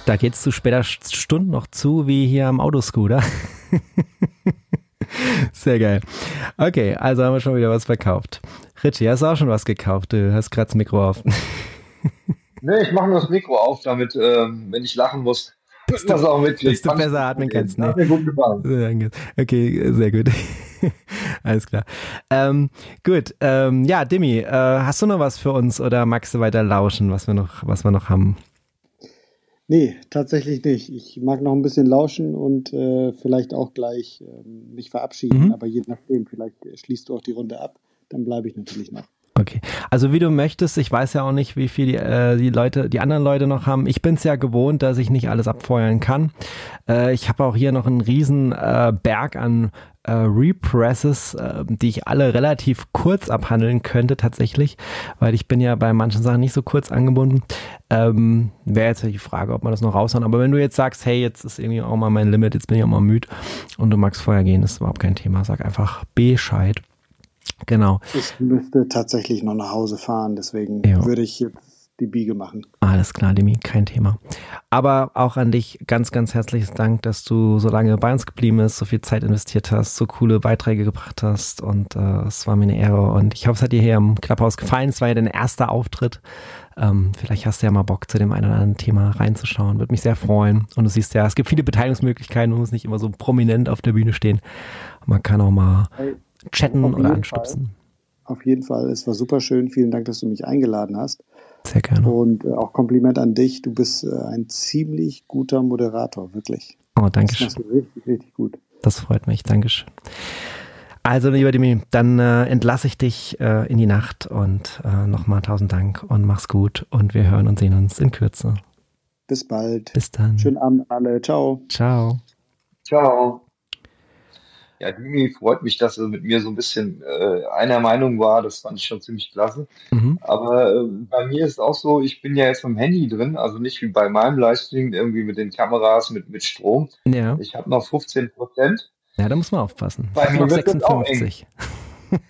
Da geht's zu später Stunden noch zu, wie hier am Autoscooter. Sehr geil. Okay, also haben wir schon wieder was verkauft. Richie, hast du auch schon was gekauft? Du hast gerade das Mikro auf. nee, ich mache nur das Mikro auf, damit, ähm, wenn ich lachen muss, dass das auch mit. Dass du besser atmen kannst. Ne? Hat mir gut gefallen. Okay, sehr gut. Alles klar. Ähm, gut, ähm, ja, Dimi, äh, hast du noch was für uns oder magst du weiter lauschen, was wir noch, was wir noch haben? Nee, tatsächlich nicht. Ich mag noch ein bisschen lauschen und äh, vielleicht auch gleich äh, mich verabschieden, mhm. aber je nachdem, vielleicht schließt du auch die Runde ab, dann bleibe ich natürlich noch. Okay, also wie du möchtest, ich weiß ja auch nicht, wie viel die, äh, die Leute, die anderen Leute noch haben. Ich bin es ja gewohnt, dass ich nicht alles abfeuern kann. Äh, ich habe auch hier noch einen riesen äh, Berg an äh, Represses, äh, die ich alle relativ kurz abhandeln könnte tatsächlich, weil ich bin ja bei manchen Sachen nicht so kurz angebunden. Ähm, Wäre jetzt die Frage, ob man das noch raushauen. Aber wenn du jetzt sagst, hey, jetzt ist irgendwie auch mal mein Limit, jetzt bin ich auch mal müde und du magst vorher gehen, ist überhaupt kein Thema. Sag einfach Bescheid. Genau. Ich müsste tatsächlich noch nach Hause fahren, deswegen jo. würde ich jetzt die Biege machen. Alles klar, Demi, kein Thema. Aber auch an dich ganz, ganz herzliches Dank, dass du so lange bei uns geblieben bist, so viel Zeit investiert hast, so coole Beiträge gebracht hast und äh, es war mir eine Ehre und ich hoffe, es hat dir hier im Clubhouse gefallen. Es war ja dein erster Auftritt. Ähm, vielleicht hast du ja mal Bock, zu dem einen oder anderen Thema reinzuschauen. Würde mich sehr freuen. Und du siehst ja, es gibt viele Beteiligungsmöglichkeiten, man muss nicht immer so prominent auf der Bühne stehen. Man kann auch mal chatten oder anstupsen. Fall. Auf jeden Fall, es war super schön. Vielen Dank, dass du mich eingeladen hast. Sehr gerne. Und äh, auch Kompliment an dich. Du bist äh, ein ziemlich guter Moderator, wirklich. Oh, danke schön. Das machst du richtig, richtig gut. Das freut mich. Dankeschön. Also, lieber Demi, dann äh, entlasse ich dich äh, in die Nacht und äh, nochmal tausend Dank und mach's gut und wir hören und sehen uns in Kürze. Bis bald. Bis dann. Schönen Abend alle. Ciao. Ciao. Ciao. Ja, Dimi freut mich, dass er mit mir so ein bisschen äh, einer Meinung war. Das fand ich schon ziemlich klasse. Mhm. Aber äh, bei mir ist auch so, ich bin ja jetzt am Handy drin, also nicht wie bei meinem Livestream irgendwie mit den Kameras, mit, mit Strom. Ja. Ich habe noch 15 Prozent. Ja, da muss man aufpassen. Bei mir noch 56.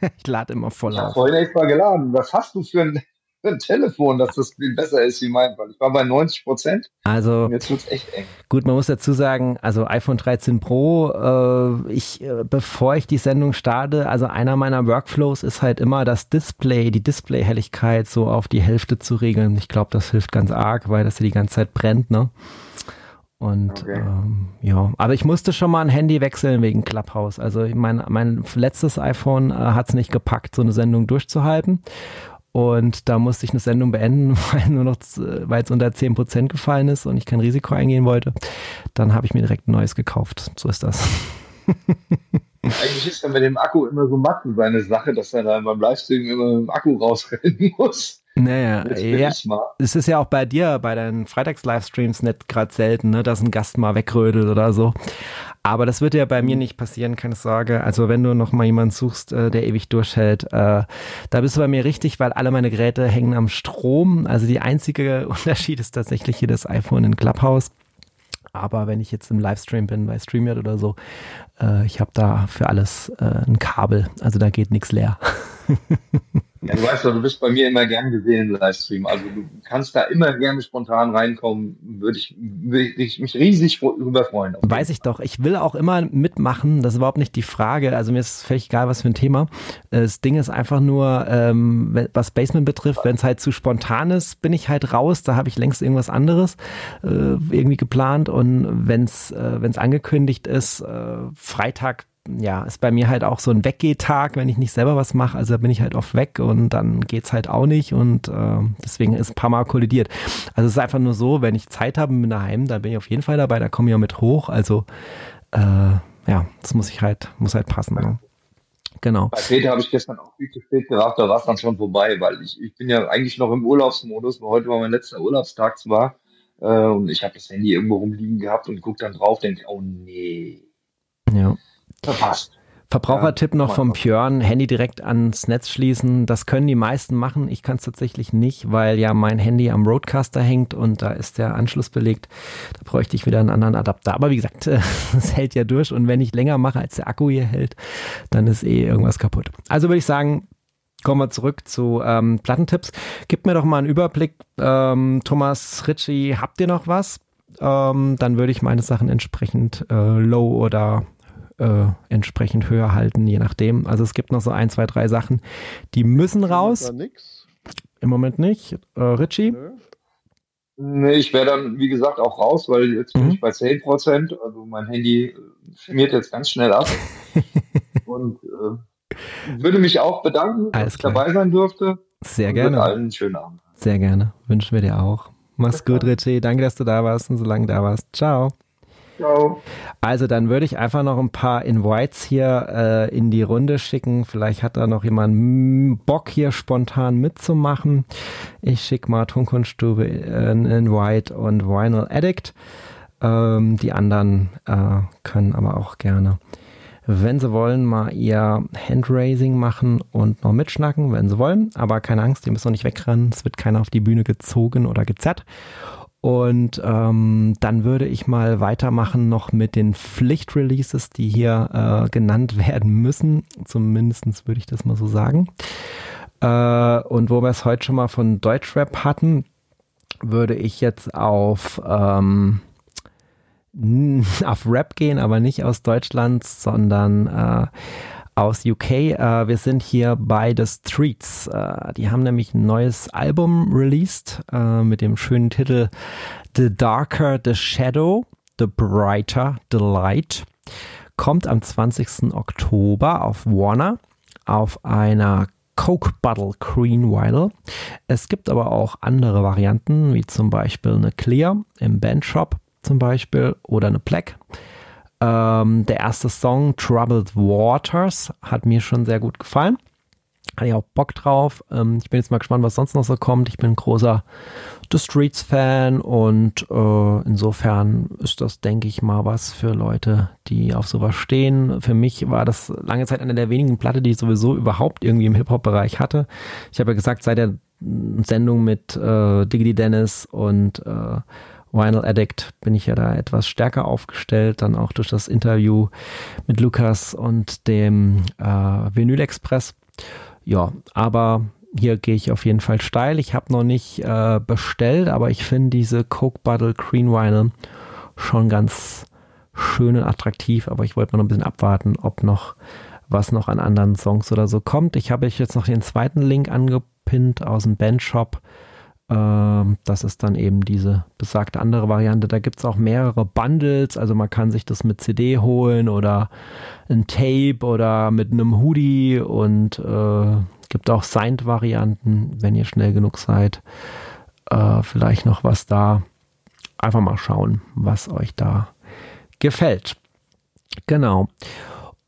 ich lade immer voll ich auf. Ich habe vorhin extra geladen. Was hast du für ein Telefon, dass das viel besser ist wie mein, weil ich war bei 90 Prozent. Also, jetzt wird's echt eng. Gut, man muss dazu sagen, also iPhone 13 Pro, äh, ich, äh, bevor ich die Sendung starte, also einer meiner Workflows ist halt immer das Display, die Displayhelligkeit so auf die Hälfte zu regeln. Ich glaube, das hilft ganz arg, weil das hier die ganze Zeit brennt, ne? Und okay. ähm, ja, aber ich musste schon mal ein Handy wechseln wegen Clubhouse. Also mein, mein letztes iPhone äh, hat es nicht gepackt, so eine Sendung durchzuhalten. Und da musste ich eine Sendung beenden, weil nur noch, weil es unter 10% gefallen ist und ich kein Risiko eingehen wollte. Dann habe ich mir direkt ein neues gekauft. So ist das. Eigentlich ist ja mit dem Akku immer so matt seine Sache, dass er dann beim Livestream immer mit dem Akku rausrennen muss. Naja, ja, es ist ja auch bei dir, bei deinen Freitags-Livestreams nicht gerade selten, ne, dass ein Gast mal wegrödelt oder so. Aber das wird ja bei mir mhm. nicht passieren, keine Sorge. Also wenn du noch mal jemanden suchst, äh, der ewig durchhält, äh, da bist du bei mir richtig, weil alle meine Geräte hängen am Strom. Also die einzige Unterschied ist tatsächlich hier das iPhone in Clubhouse. Aber wenn ich jetzt im Livestream bin bei StreamYard oder so, äh, ich habe da für alles äh, ein Kabel. Also da geht nichts leer. Ja, du weißt doch, du bist bei mir immer gern gesehen im Livestream. Also du kannst da immer gerne spontan reinkommen. Würde ich, würde ich mich riesig drüber freuen. Weiß ich doch. Ich will auch immer mitmachen. Das ist überhaupt nicht die Frage. Also mir ist völlig egal, was für ein Thema. Das Ding ist einfach nur, ähm, was Basement betrifft, wenn es halt zu spontan ist, bin ich halt raus. Da habe ich längst irgendwas anderes äh, irgendwie geplant. Und wenn es äh, angekündigt ist, äh, Freitag ja, ist bei mir halt auch so ein Weggehtag, wenn ich nicht selber was mache. Also da bin ich halt oft weg und dann geht's halt auch nicht und äh, deswegen ist ein paar Mal kollidiert. Also es ist einfach nur so, wenn ich Zeit habe mit daheim, dann bin ich auf jeden Fall dabei, da komme ich auch mit hoch. Also äh, ja, das muss ich halt, muss halt passen. Ne? Genau. Bei Peter habe ich gestern auch viel zu spät gerafft, da war es dann schon vorbei, weil ich, ich bin ja eigentlich noch im Urlaubsmodus, weil heute war mein letzter Urlaubstag zwar äh, und ich habe das Handy irgendwo rumliegen gehabt und guck dann drauf, denke, oh nee. Ja verpasst. Verbrauchertipp noch vom Björn, Handy direkt ans Netz schließen. Das können die meisten machen. Ich kann es tatsächlich nicht, weil ja mein Handy am Roadcaster hängt und da ist der Anschluss belegt. Da bräuchte ich wieder einen anderen Adapter. Aber wie gesagt, es hält ja durch und wenn ich länger mache, als der Akku hier hält, dann ist eh irgendwas kaputt. Also würde ich sagen, kommen wir zurück zu ähm, Plattentipps. Gib mir doch mal einen Überblick. Ähm, Thomas Ritchie, habt ihr noch was? Ähm, dann würde ich meine Sachen entsprechend äh, low oder äh, entsprechend höher halten, je nachdem. Also es gibt noch so ein, zwei, drei Sachen, die müssen raus. Im Moment nicht. Äh, Richie? Nö. Nee, ich wäre dann, wie gesagt, auch raus, weil jetzt bin mhm. ich bei 10%. Also mein Handy schmiert jetzt ganz schnell ab. und äh, würde mich auch bedanken, Alles dass ich dabei sein durfte. Sehr und gerne. allen einen schönen Abend. Sehr gerne. Wünschen wir dir auch. Mach's gut, Richie. Danke, dass du da warst und so lange da warst. Ciao. Also dann würde ich einfach noch ein paar Invites hier äh, in die Runde schicken. Vielleicht hat da noch jemand Bock hier spontan mitzumachen. Ich schicke mal Tonkunststube äh, ein Invite und Vinyl Addict. Ähm, die anderen äh, können aber auch gerne, wenn sie wollen, mal ihr Handraising machen und noch mitschnacken, wenn sie wollen. Aber keine Angst, die müssen noch nicht wegrennen. Es wird keiner auf die Bühne gezogen oder gezerrt. Und ähm, dann würde ich mal weitermachen noch mit den Pflichtreleases, die hier äh, genannt werden müssen. Zumindest würde ich das mal so sagen. Äh, und wo wir es heute schon mal von Deutschrap hatten, würde ich jetzt auf, ähm, auf Rap gehen, aber nicht aus Deutschland, sondern äh, aus UK. Äh, wir sind hier bei The Streets. Äh, die haben nämlich ein neues Album released äh, mit dem schönen Titel The Darker the Shadow, The Brighter the Light. Kommt am 20. Oktober auf Warner auf einer Coke Bottle Green Vinyl. Es gibt aber auch andere Varianten, wie zum Beispiel eine Clear im Bandshop zum Beispiel oder eine Black. Ähm, der erste Song, Troubled Waters, hat mir schon sehr gut gefallen. Hatte ich auch Bock drauf. Ähm, ich bin jetzt mal gespannt, was sonst noch so kommt. Ich bin ein großer The Streets Fan und äh, insofern ist das, denke ich mal, was für Leute, die auf sowas stehen. Für mich war das lange Zeit eine der wenigen Platte, die ich sowieso überhaupt irgendwie im Hip-Hop-Bereich hatte. Ich habe ja gesagt, seit der Sendung mit äh, Diggity Dennis und äh, Vinyl Addict bin ich ja da etwas stärker aufgestellt, dann auch durch das Interview mit Lukas und dem äh, Vinyl Express. Ja, aber hier gehe ich auf jeden Fall steil. Ich habe noch nicht äh, bestellt, aber ich finde diese Coke Bottle Green Vinyl schon ganz schön und attraktiv. Aber ich wollte mal noch ein bisschen abwarten, ob noch was noch an anderen Songs oder so kommt. Ich habe euch jetzt noch den zweiten Link angepinnt aus dem Bandshop. Ähm, das ist dann eben diese besagte andere Variante. Da gibt es auch mehrere Bundles, also man kann sich das mit CD holen oder ein Tape oder mit einem Hoodie und äh, gibt auch Signed-Varianten, wenn ihr schnell genug seid. Äh, vielleicht noch was da. Einfach mal schauen, was euch da gefällt. Genau.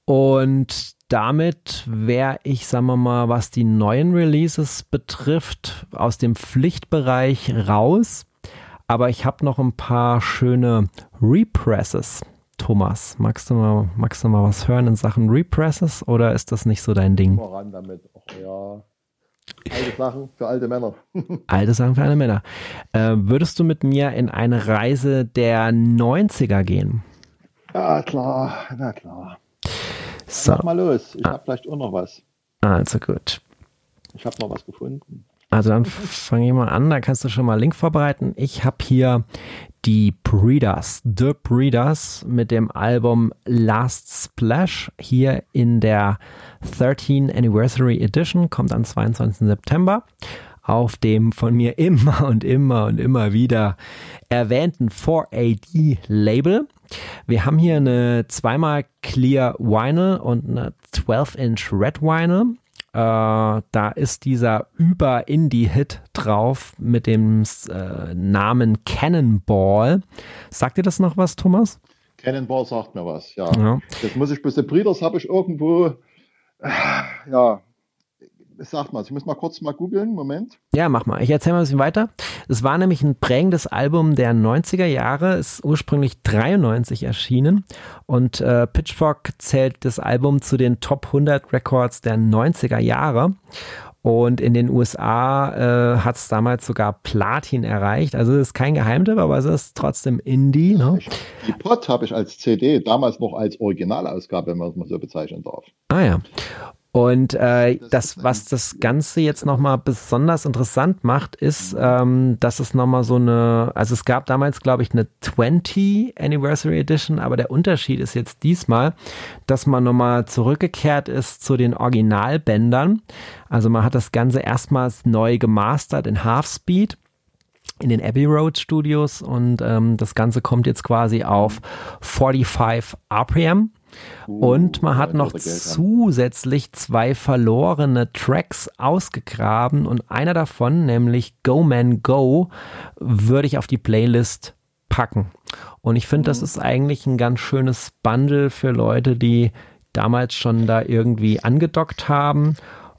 Und damit wäre ich, sagen wir mal, was die neuen Releases betrifft, aus dem Pflichtbereich raus. Aber ich habe noch ein paar schöne Represses. Thomas, magst du, mal, magst du mal was hören in Sachen Represses oder ist das nicht so dein Ding? Voran damit. Ach ja. Alte Sachen für alte Männer. alte Sachen für alte Männer. Äh, würdest du mit mir in eine Reise der 90er gehen? Ja, klar, na klar. So. Mach mal los. Ich ah. habe vielleicht auch noch was. Also gut. Ich habe noch was gefunden. Also dann fange ich mal an, da kannst du schon mal Link vorbereiten. Ich habe hier die Breeders, The Breeders mit dem Album Last Splash hier in der 13 Anniversary Edition, kommt am 22. September auf dem von mir immer und immer und immer wieder erwähnten 4AD Label. Wir haben hier eine zweimal Clear Vinyl und eine 12-Inch Red Vinyl. Äh, da ist dieser Über-Indie-Hit drauf mit dem äh, Namen Cannonball. Sagt dir das noch was, Thomas? Cannonball sagt mir was, ja. ja. Das muss ich bis Breeders habe ich irgendwo, äh, ja, Sag mal, ich muss mal kurz mal googeln, Moment. Ja, mach mal. Ich erzähle mal ein bisschen weiter. Es war nämlich ein prägendes Album der 90er Jahre, ist ursprünglich 93 erschienen und äh, Pitchfork zählt das Album zu den Top 100 Records der 90er Jahre. Und in den USA äh, hat es damals sogar Platin erreicht. Also es ist kein Geheimtipp, aber es ist trotzdem Indie. Ne? Die Pot habe ich als CD, damals noch als Originalausgabe, wenn man es mal so bezeichnen darf. Ah ja. Und äh, das, was das Ganze jetzt nochmal besonders interessant macht, ist, ähm, dass es nochmal so eine, also es gab damals, glaube ich, eine 20 Anniversary Edition, aber der Unterschied ist jetzt diesmal, dass man nochmal zurückgekehrt ist zu den Originalbändern. Also man hat das Ganze erstmals neu gemastert in Half Speed in den Abbey Road Studios und ähm, das Ganze kommt jetzt quasi auf 45 RPM. Und man hat noch zusätzlich zwei verlorene Tracks ausgegraben und einer davon, nämlich Go Man Go, würde ich auf die Playlist packen. Und ich finde, das mhm. ist eigentlich ein ganz schönes Bundle für Leute, die damals schon da irgendwie angedockt haben.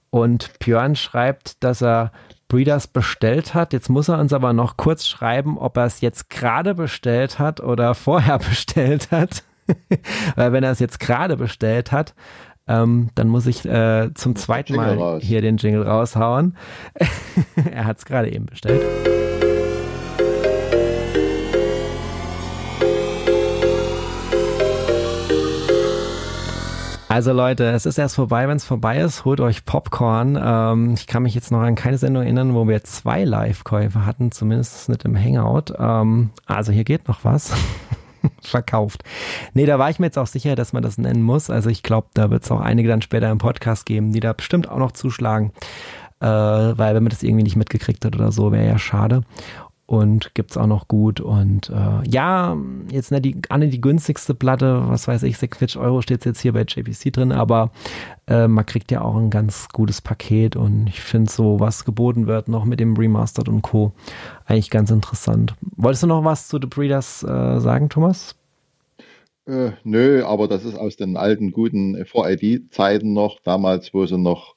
Und Björn schreibt, dass er Breeders bestellt hat. Jetzt muss er uns aber noch kurz schreiben, ob er es jetzt gerade bestellt hat oder vorher bestellt hat. Weil wenn er es jetzt gerade bestellt hat, ähm, dann muss ich äh, zum zweiten Mal raus. hier den Jingle raushauen. er hat es gerade eben bestellt. Also Leute, es ist erst vorbei, wenn es vorbei ist. Holt euch Popcorn. Ähm, ich kann mich jetzt noch an keine Sendung erinnern, wo wir zwei Live-Käufe hatten, zumindest nicht im Hangout. Ähm, also hier geht noch was. verkauft. Nee, da war ich mir jetzt auch sicher, dass man das nennen muss. Also ich glaube, da wird es auch einige dann später im Podcast geben, die da bestimmt auch noch zuschlagen. Äh, weil wenn man das irgendwie nicht mitgekriegt hat oder so, wäre ja schade und gibt's auch noch gut. Und äh, ja, jetzt nicht die, Anne die günstigste Platte, was weiß ich, 46 Euro steht jetzt hier bei JPC drin, aber äh, man kriegt ja auch ein ganz gutes Paket und ich finde so, was geboten wird, noch mit dem Remastered und Co. eigentlich ganz interessant. Wolltest du noch was zu The Breeders äh, sagen, Thomas? Äh, nö, aber das ist aus den alten guten 4ID-Zeiten noch, damals, wo sie noch,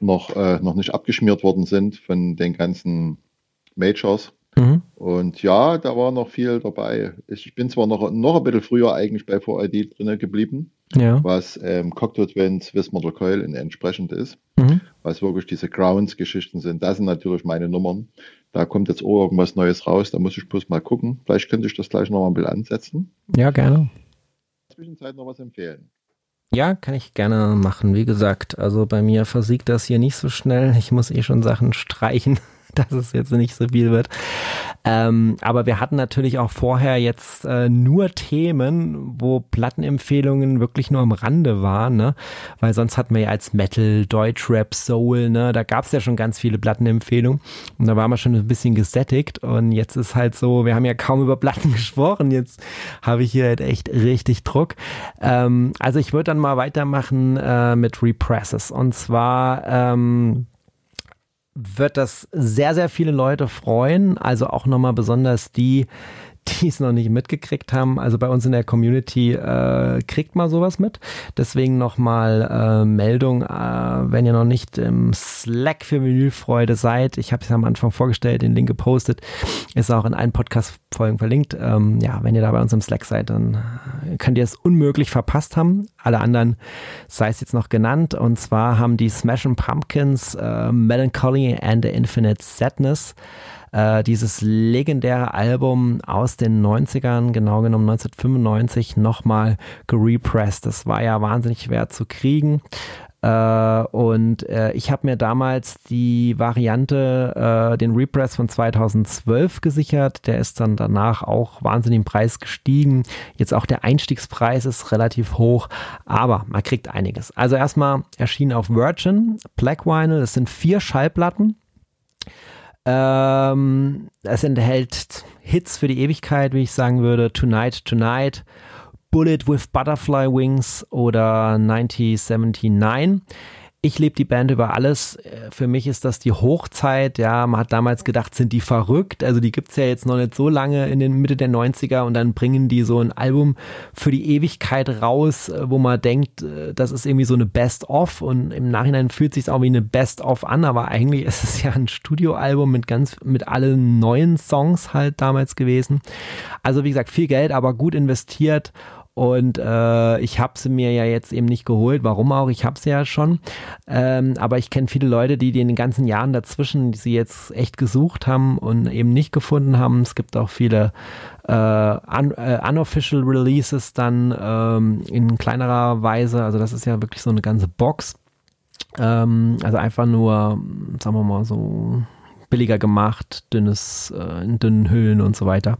noch, äh, noch nicht abgeschmiert worden sind von den ganzen Majors. Mhm. Und ja, da war noch viel dabei. Ich bin zwar noch, noch ein bisschen früher eigentlich bei 4ID drin geblieben, ja. was ähm, Cocktail Twins, Wismar Coil entsprechend ist, mhm. was wirklich diese Grounds-Geschichten sind. Das sind natürlich meine Nummern. Da kommt jetzt auch irgendwas Neues raus, da muss ich bloß mal gucken. Vielleicht könnte ich das gleich noch mal ein bisschen ansetzen. Ja, gerne. In der Zwischenzeit noch was empfehlen. Ja, kann ich gerne machen. Wie gesagt, also bei mir versiegt das hier nicht so schnell. Ich muss eh schon Sachen streichen. dass es jetzt nicht so viel wird. Ähm, aber wir hatten natürlich auch vorher jetzt äh, nur Themen, wo Plattenempfehlungen wirklich nur am Rande waren, ne? Weil sonst hatten wir ja als Metal, Deutschrap, Soul, ne? Da gab es ja schon ganz viele Plattenempfehlungen und da waren wir schon ein bisschen gesättigt und jetzt ist halt so, wir haben ja kaum über Platten gesprochen, jetzt habe ich hier halt echt richtig Druck. Ähm, also ich würde dann mal weitermachen äh, mit Represses und zwar ähm, wird das sehr, sehr viele Leute freuen. Also auch nochmal besonders die, die es noch nicht mitgekriegt haben. Also bei uns in der Community äh, kriegt man sowas mit. Deswegen nochmal äh, Meldung, äh, wenn ihr noch nicht im Slack für Menüfreude seid. Ich habe es am Anfang vorgestellt, den Link gepostet. Ist auch in allen Podcast-Folgen verlinkt. Ähm, ja, wenn ihr da bei uns im Slack seid, dann könnt ihr es unmöglich verpasst haben. Alle anderen sei es jetzt noch genannt. Und zwar haben die Smashing Pumpkins äh, Melancholy and the Infinite Sadness äh, dieses legendäre Album aus den 90ern, genau genommen 1995, nochmal gerepressed. Das war ja wahnsinnig schwer zu kriegen. Äh, und äh, ich habe mir damals die Variante, äh, den Repress von 2012 gesichert. Der ist dann danach auch wahnsinnig im Preis gestiegen. Jetzt auch der Einstiegspreis ist relativ hoch, aber man kriegt einiges. Also erstmal erschien auf Virgin Black Vinyl. Es sind vier Schallplatten. Ähm, es enthält Hits für die Ewigkeit, wie ich sagen würde. Tonight, Tonight, Bullet with Butterfly Wings oder 1979. Ich liebe die Band über alles. Für mich ist das die Hochzeit. Ja, man hat damals gedacht, sind die verrückt. Also die gibt's ja jetzt noch nicht so lange in den Mitte der 90er und dann bringen die so ein Album für die Ewigkeit raus, wo man denkt, das ist irgendwie so eine Best-of und im Nachhinein fühlt sich auch wie eine Best-of an, aber eigentlich ist es ja ein Studioalbum mit ganz, mit allen neuen Songs halt damals gewesen. Also wie gesagt, viel Geld, aber gut investiert und äh, ich habe sie mir ja jetzt eben nicht geholt. Warum auch? Ich habe sie ja schon. Ähm, aber ich kenne viele Leute, die, die in den ganzen Jahren dazwischen, die sie jetzt echt gesucht haben und eben nicht gefunden haben. Es gibt auch viele äh, un, äh, unofficial Releases dann ähm, in kleinerer Weise. Also das ist ja wirklich so eine ganze Box. Ähm, also einfach nur, sagen wir mal so billiger gemacht, dünnes, äh, in dünnen Hüllen und so weiter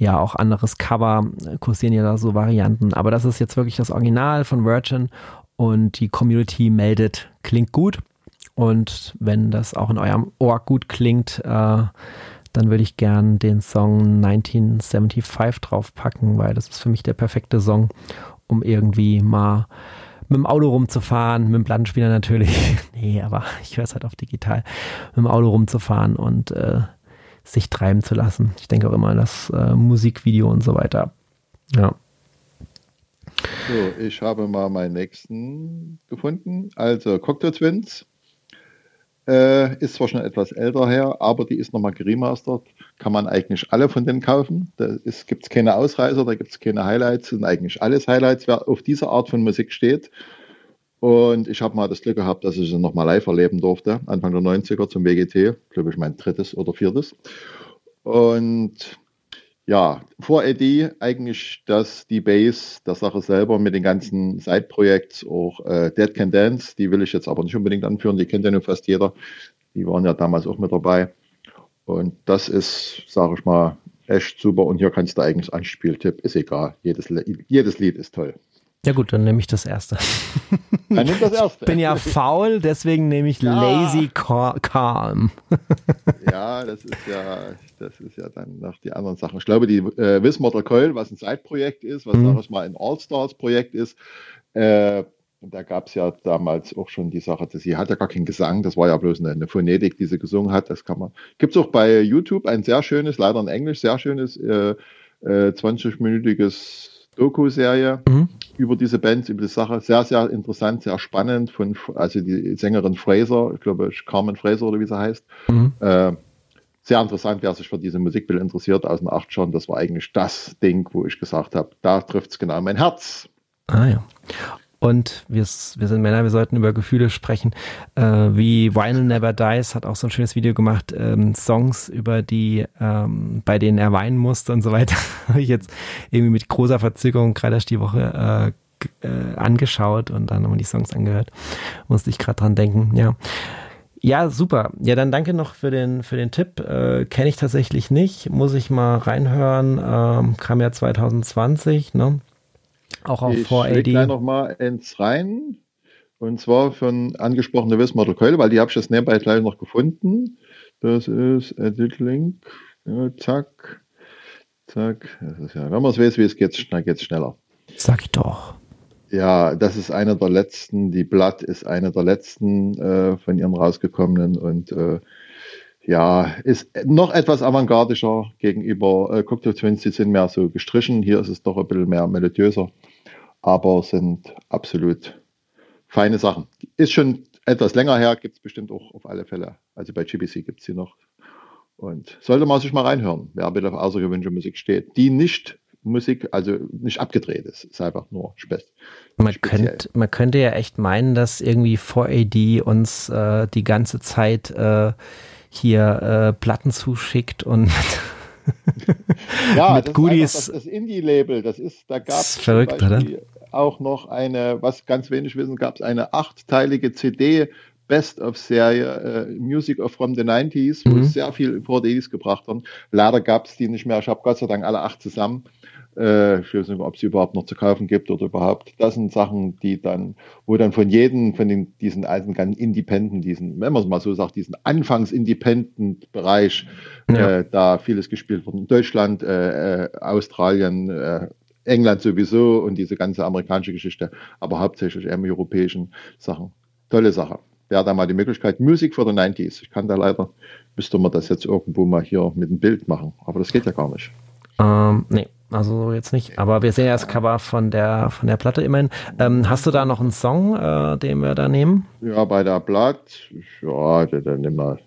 ja auch anderes Cover, äh, kursieren ja da so Varianten. Aber das ist jetzt wirklich das Original von Virgin und die Community meldet, klingt gut. Und wenn das auch in eurem Ohr gut klingt, äh, dann würde ich gern den Song 1975 draufpacken, weil das ist für mich der perfekte Song, um irgendwie mal mit dem Auto rumzufahren, mit dem Plattenspieler natürlich. nee, aber ich höre es halt auf digital, mit dem Auto rumzufahren und äh, sich treiben zu lassen. Ich denke auch immer an das äh, Musikvideo und so weiter. Ja. So, ich habe mal meinen nächsten gefunden. Also Cocktail Twins äh, ist zwar schon etwas älter her, aber die ist nochmal geremastert. Kann man eigentlich alle von denen kaufen. Da gibt es keine Ausreißer, da gibt es keine Highlights, sind eigentlich alles Highlights, wer auf diese Art von Musik steht. Und ich habe mal das Glück gehabt, dass ich sie nochmal live erleben durfte, Anfang der 90er zum WGT, glaube ich, mein drittes oder viertes. Und ja, vor Eddie eigentlich das, die Base der Sache selber mit den ganzen Side-Projekts, auch äh, Dead Can Dance, die will ich jetzt aber nicht unbedingt anführen, die kennt ja nur fast jeder. Die waren ja damals auch mit dabei. Und das ist, sage ich mal, echt super. Und hier kannst du eigentlich Anspieltipp, ist egal. Jedes, jedes Lied ist toll. Ja gut, dann nehme ich das erste. Dann nimm das erste. Ich bin ja faul, deswegen nehme ich ja. Lazy Calm. ja, das ist ja, das ist ja dann noch die anderen Sachen. Ich glaube, die äh, Wismodder Coil, was ein Side-Projekt ist, was mhm. mal ein All-Stars-Projekt ist, äh, da gab es ja damals auch schon die Sache, dass sie hat ja gar keinen Gesang, das war ja bloß eine, eine Phonetik, die sie gesungen hat. Das kann man. Gibt es auch bei YouTube ein sehr schönes, leider in Englisch, sehr schönes äh, äh, 20-minütiges Doku-Serie mhm. Über diese Band, über die Sache. Sehr, sehr interessant, sehr spannend. Von, also die Sängerin Fraser, ich glaube Carmen Fraser oder wie sie heißt. Mhm. Äh, sehr interessant, wer sich für diese Musikbild interessiert aus den 80ern. Das war eigentlich das Ding, wo ich gesagt habe, da trifft es genau mein Herz. Ah ja. Und wir, wir sind Männer, wir sollten über Gefühle sprechen. Äh, wie Vinyl Never Dies hat auch so ein schönes Video gemacht, ähm, Songs über die, ähm, bei denen er weinen musste und so weiter. Habe ich jetzt irgendwie mit großer Verzögerung gerade erst die Woche äh, äh, angeschaut und dann nochmal die Songs angehört. Musste ich gerade dran denken, ja. Ja, super. Ja, dann danke noch für den, für den Tipp. Äh, Kenne ich tatsächlich nicht. Muss ich mal reinhören. Ähm, kam ja 2020, ne? Auch auf ich 4AD. Ich noch mal ins rein. Und zwar von angesprochene Wismar Keule, weil die habe ich jetzt nebenbei gleich noch gefunden. Das ist Edit Link. Ja, zack. Zack. Das ist ja, wenn man es weiß, wie es geht, dann geht es schneller. Sag ich doch. Ja, das ist einer der letzten. Die Blatt ist einer der letzten äh, von ihren rausgekommenen und äh, ja, ist noch etwas avantgardischer gegenüber äh, Cocktail Twins. Die sind mehr so gestrichen. Hier ist es doch ein bisschen mehr melodiöser, aber sind absolut feine Sachen. Ist schon etwas länger her, gibt es bestimmt auch auf alle Fälle. Also bei GBC gibt es sie noch. Und sollte man sich mal reinhören, wer bitte auf außergewöhnliche Musik steht, die nicht Musik, also nicht abgedreht ist, ist einfach nur Spaß. Man, könnt, man könnte ja echt meinen, dass irgendwie 4AD uns äh, die ganze Zeit äh, hier äh, Platten zuschickt und ja, mit das Goodies. das, das Indie-Label, das ist, da gab es verrückt, oder? auch noch eine, was ganz wenig wissen, gab es eine achtteilige CD Best-of-Serie äh, Music of from the 90s, wo mhm. sehr viel VDs gebracht haben. Leider gab es die nicht mehr. Ich habe Gott sei Dank alle acht zusammen. Äh, ich weiß nicht, ob es überhaupt noch zu kaufen gibt oder überhaupt. Das sind Sachen, die dann, wo dann von jedem von den, diesen alten ganz Independent, diesen, wenn man es mal so sagt, diesen Anfangs-Independent-Bereich, ja. äh, da vieles gespielt wurde. In Deutschland, äh, äh Australien, äh, England sowieso und diese ganze amerikanische Geschichte, aber hauptsächlich eher europäischen Sachen. Tolle Sache wäre da mal die Möglichkeit, Musik for the 90s. Ich kann da leider, müsste man das jetzt irgendwo mal hier mit einem Bild machen, aber das geht ja gar nicht. Ähm, nee, also jetzt nicht. Aber wir sehen ja das Cover von der von der Platte immerhin. Ähm, hast du da noch einen Song, äh, den wir da nehmen? Ja, bei der Platte, ja, dann nimm mal.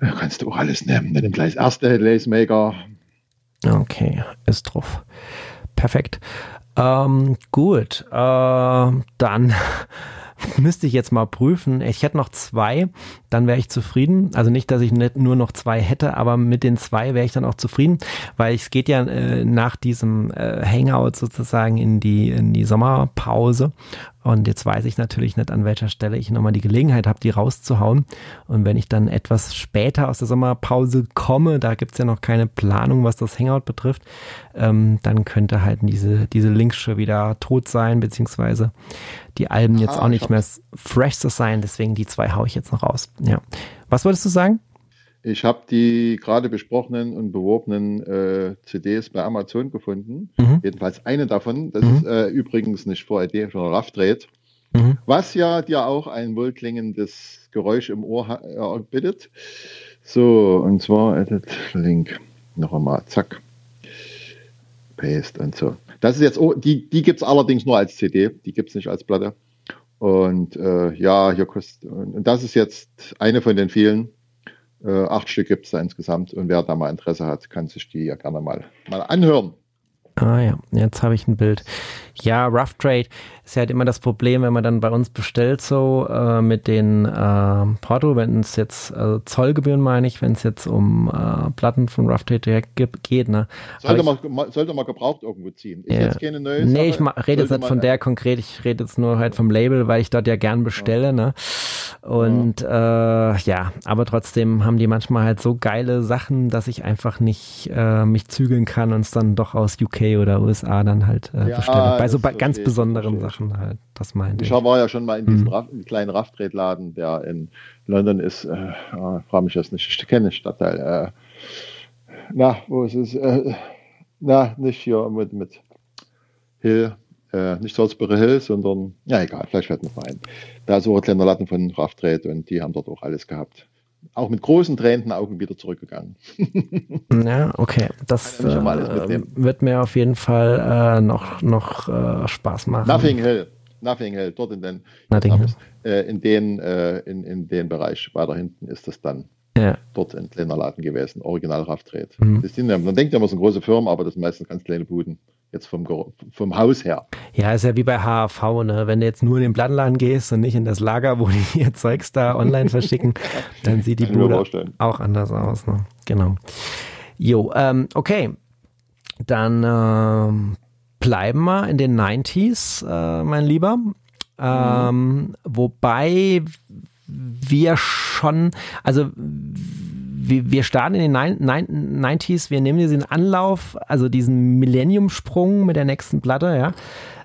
Kannst du auch alles nehmen. Dann nimm gleich das erste Lace Maker. Okay, ist drauf. Perfekt. Ähm, gut, äh, dann müsste ich jetzt mal prüfen. Ich hätte noch zwei, dann wäre ich zufrieden. Also nicht, dass ich nicht nur noch zwei hätte, aber mit den zwei wäre ich dann auch zufrieden, weil es geht ja äh, nach diesem äh, Hangout sozusagen in die, in die Sommerpause. Und jetzt weiß ich natürlich nicht, an welcher Stelle ich nochmal die Gelegenheit habe, die rauszuhauen. Und wenn ich dann etwas später aus der Sommerpause komme, da gibt's ja noch keine Planung, was das Hangout betrifft, ähm, dann könnte halt diese, diese Links schon wieder tot sein, beziehungsweise die Alben jetzt ah, auch nicht mehr fresh zu sein. Deswegen die zwei haue ich jetzt noch raus. Ja. Was wolltest du sagen? Ich habe die gerade besprochenen und beworbenen äh, CDs bei Amazon gefunden. Mhm. Jedenfalls eine davon. Das mhm. ist äh, übrigens nicht vor ID, sondern Rough Trade. Mhm. Was ja dir auch ein wohlklingendes Geräusch im Ohr äh, bittet. So, und zwar Edit Link. Noch einmal, zack. Paste und so. Das ist jetzt, oh, die, die gibt es allerdings nur als CD, die gibt es nicht als Platte. Und äh, ja, hier kostet, und das ist jetzt eine von den vielen. Äh, acht Stück gibt es da insgesamt und wer da mal Interesse hat, kann sich die ja gerne mal, mal anhören. Ah ja, jetzt habe ich ein Bild. Ja, Rough Trade ist ja halt immer das Problem, wenn man dann bei uns bestellt, so äh, mit den äh, Porto, wenn es jetzt äh, Zollgebühren meine ich, wenn es jetzt um äh, Platten von Rough Trade direkt geht, ne? Sollte, ich, man, sollte man gebraucht irgendwo ziehen. Ist ja. jetzt keine neue Nee, Sache, ich rede jetzt nicht von der konkret, ich rede jetzt nur halt vom Label, weil ich dort ja gern bestelle, ja. ne? Und ja. Äh, ja, aber trotzdem haben die manchmal halt so geile Sachen, dass ich einfach nicht äh, mich zügeln kann und es dann doch aus UK oder USA dann halt äh, ja, bestelle. Bei so bei ganz besonderen Sachen halt. Das meinte ich. Ich war ja schon mal in diesem hm. Raff, kleinen Rafftretladen, der in London ist. Äh, oh, frage mich das nicht. Ich kenne den Stadtteil. Äh, na, wo ist es? Äh, na, nicht hier mit, mit Hill, äh, nicht Salzburger Hill, sondern, ja egal, vielleicht fällt mir mal ein. Da ist auch ein kleiner Laden von Rafftret und die haben dort auch alles gehabt auch mit großen tränenden Augen wieder zurückgegangen. ja, okay. Das äh, wird mir auf jeden Fall äh, noch, noch äh, Spaß machen. Nothing Hill. Nothing Hill. Dort in den, Nothing äh, in, den äh, in, in den Bereich weiter hinten ist das dann. Ja. Dort ein kleiner Laden gewesen, Original Rafftret. Mhm. Man denkt ja immer, es sind große Firmen, aber das sind meistens ganz kleine Buden jetzt vom, vom Haus her. Ja, ist ja wie bei HAV, ne? Wenn du jetzt nur in den Plattenladen gehst und nicht in das Lager, wo die ihr Zeugs da online verschicken, dann sieht die Bude auch anders aus, ne? Genau. Jo, ähm, okay. Dann ähm, bleiben wir in den 90s, äh, mein Lieber. Ähm, mhm. Wobei wir schon, also wir, wir starten in den 90s, wir nehmen diesen Anlauf, also diesen Millennium-Sprung mit der nächsten Platte, ja.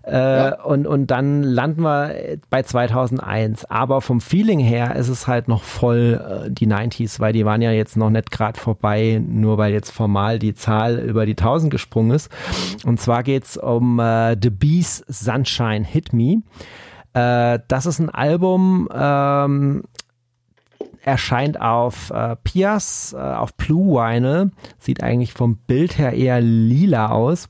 Äh, ja. und, und dann landen wir bei 2001. Aber vom Feeling her ist es halt noch voll äh, die 90s, weil die waren ja jetzt noch nicht gerade vorbei, nur weil jetzt formal die Zahl über die 1000 gesprungen ist. Und zwar geht's um äh, The Beast Sunshine Hit Me. Äh, das ist ein Album, ähm, erscheint auf äh, Pias, äh, auf Blue Vinyl. Sieht eigentlich vom Bild her eher lila aus.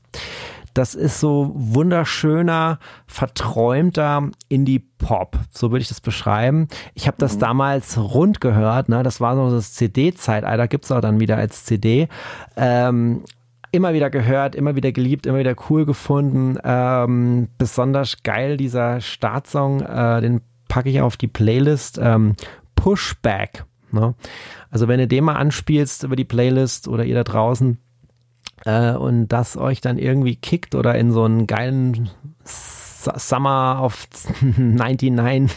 Das ist so wunderschöner, verträumter Indie-Pop. So würde ich das beschreiben. Ich habe das mhm. damals rund gehört. Ne? Das war so das CD-Zeitalter. Gibt's auch dann wieder als CD. Ähm, immer wieder gehört, immer wieder geliebt, immer wieder cool gefunden. Ähm, besonders geil dieser Startsong, äh, den packe ich auf die Playlist. Ähm, Pushback. Ne? Also wenn du den mal anspielst über die Playlist oder ihr da draußen, äh, und das euch dann irgendwie kickt oder in so einen geilen Summer of 99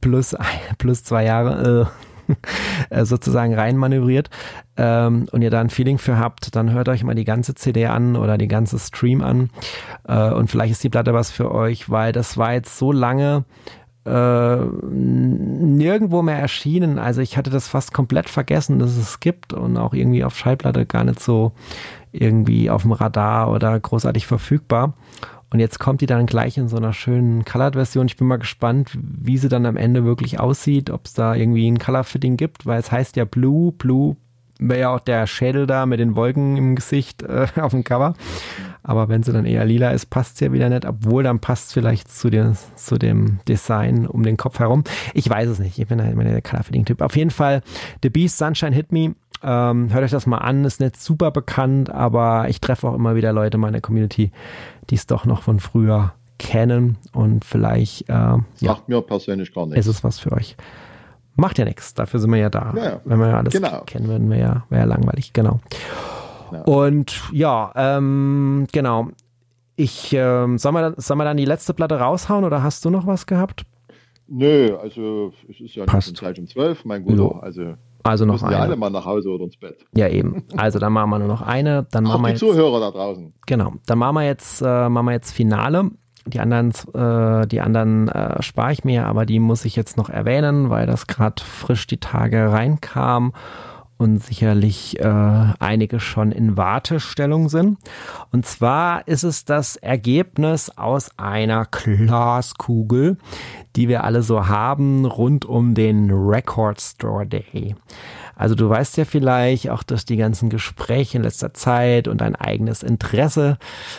plus, plus zwei Jahre äh, sozusagen reinmanövriert ähm, und ihr da ein Feeling für habt, dann hört euch mal die ganze CD an oder die ganze Stream an äh, und vielleicht ist die Platte was für euch, weil das war jetzt so lange äh, nirgendwo mehr erschienen. Also ich hatte das fast komplett vergessen, dass es gibt und auch irgendwie auf Schallplatte gar nicht so irgendwie auf dem Radar oder großartig verfügbar. Und jetzt kommt die dann gleich in so einer schönen Colored-Version. Ich bin mal gespannt, wie sie dann am Ende wirklich aussieht, ob es da irgendwie ein Color-Fitting gibt, weil es heißt ja Blue. Blue wäre ja auch der Schädel da mit den Wolken im Gesicht äh, auf dem Cover. Aber wenn sie dann eher lila ist, passt sie ja wieder nicht, obwohl dann passt es vielleicht zu, der, zu dem Design um den Kopf herum. Ich weiß es nicht. Ich bin halt immer der Color-Fitting-Typ. Auf jeden Fall, The Beast Sunshine Hit Me. Ähm, hört euch das mal an, ist nicht super bekannt, aber ich treffe auch immer wieder Leute in meiner Community, die es doch noch von früher kennen und vielleicht äh, ja, Sagt mir persönlich gar nichts. ist es was für euch. Macht ja nichts, dafür sind wir ja da. Ja, ja. Wenn wir ja alles Genau. kennen würden, wäre ja, wär ja langweilig, genau. Ja. Und ja, ähm, genau. Ich, ähm, sollen, wir, dann- sollen wir dann die letzte Platte raushauen oder hast du noch was gehabt? Nö, also es ist ja Passt. nicht Zeit um zwölf, mein Guter. Jo. Also Also noch müssen ja alle eine. mal nach Hause oder ins Bett. Ja, eben. Also dann machen wir nur noch eine. Dann Auch machen wir die jetzt, Zuhörer da draußen. genau. Dann machen wir jetzt, äh, machen wir jetzt Finale. Die anderen, äh, die anderen äh, spare ich mir, aber die muss ich jetzt noch erwähnen, weil das gerade frisch die Tage reinkam und sicherlich äh, einige schon in Wartestellung sind. Und zwar ist es das Ergebnis aus einer Glaskugel, die wir alle so haben rund um den Record Store Day. Also du weißt ja vielleicht auch durch die ganzen Gespräche in letzter Zeit und dein eigenes Interesse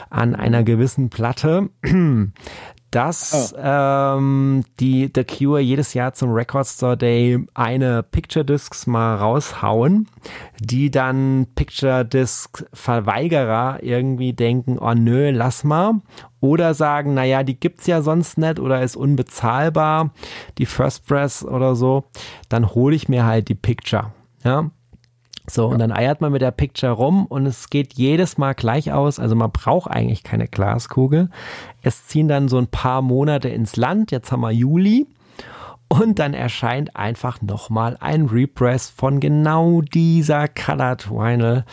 an einer gewissen Platte, dass ähm, die The Cure jedes Jahr zum Record Store Day eine Picture Discs mal raushauen, die dann Picture Disc Verweigerer irgendwie denken, oh nö, lass mal. Oder sagen, naja, die gibt's ja sonst nicht oder ist unbezahlbar, die First Press oder so, dann hole ich mir halt die Picture. Ja, so, und dann eiert man mit der Picture rum und es geht jedes Mal gleich aus. Also man braucht eigentlich keine Glaskugel. Es ziehen dann so ein paar Monate ins Land. Jetzt haben wir Juli. Und dann erscheint einfach nochmal ein Repress von genau dieser Colored Vinyl,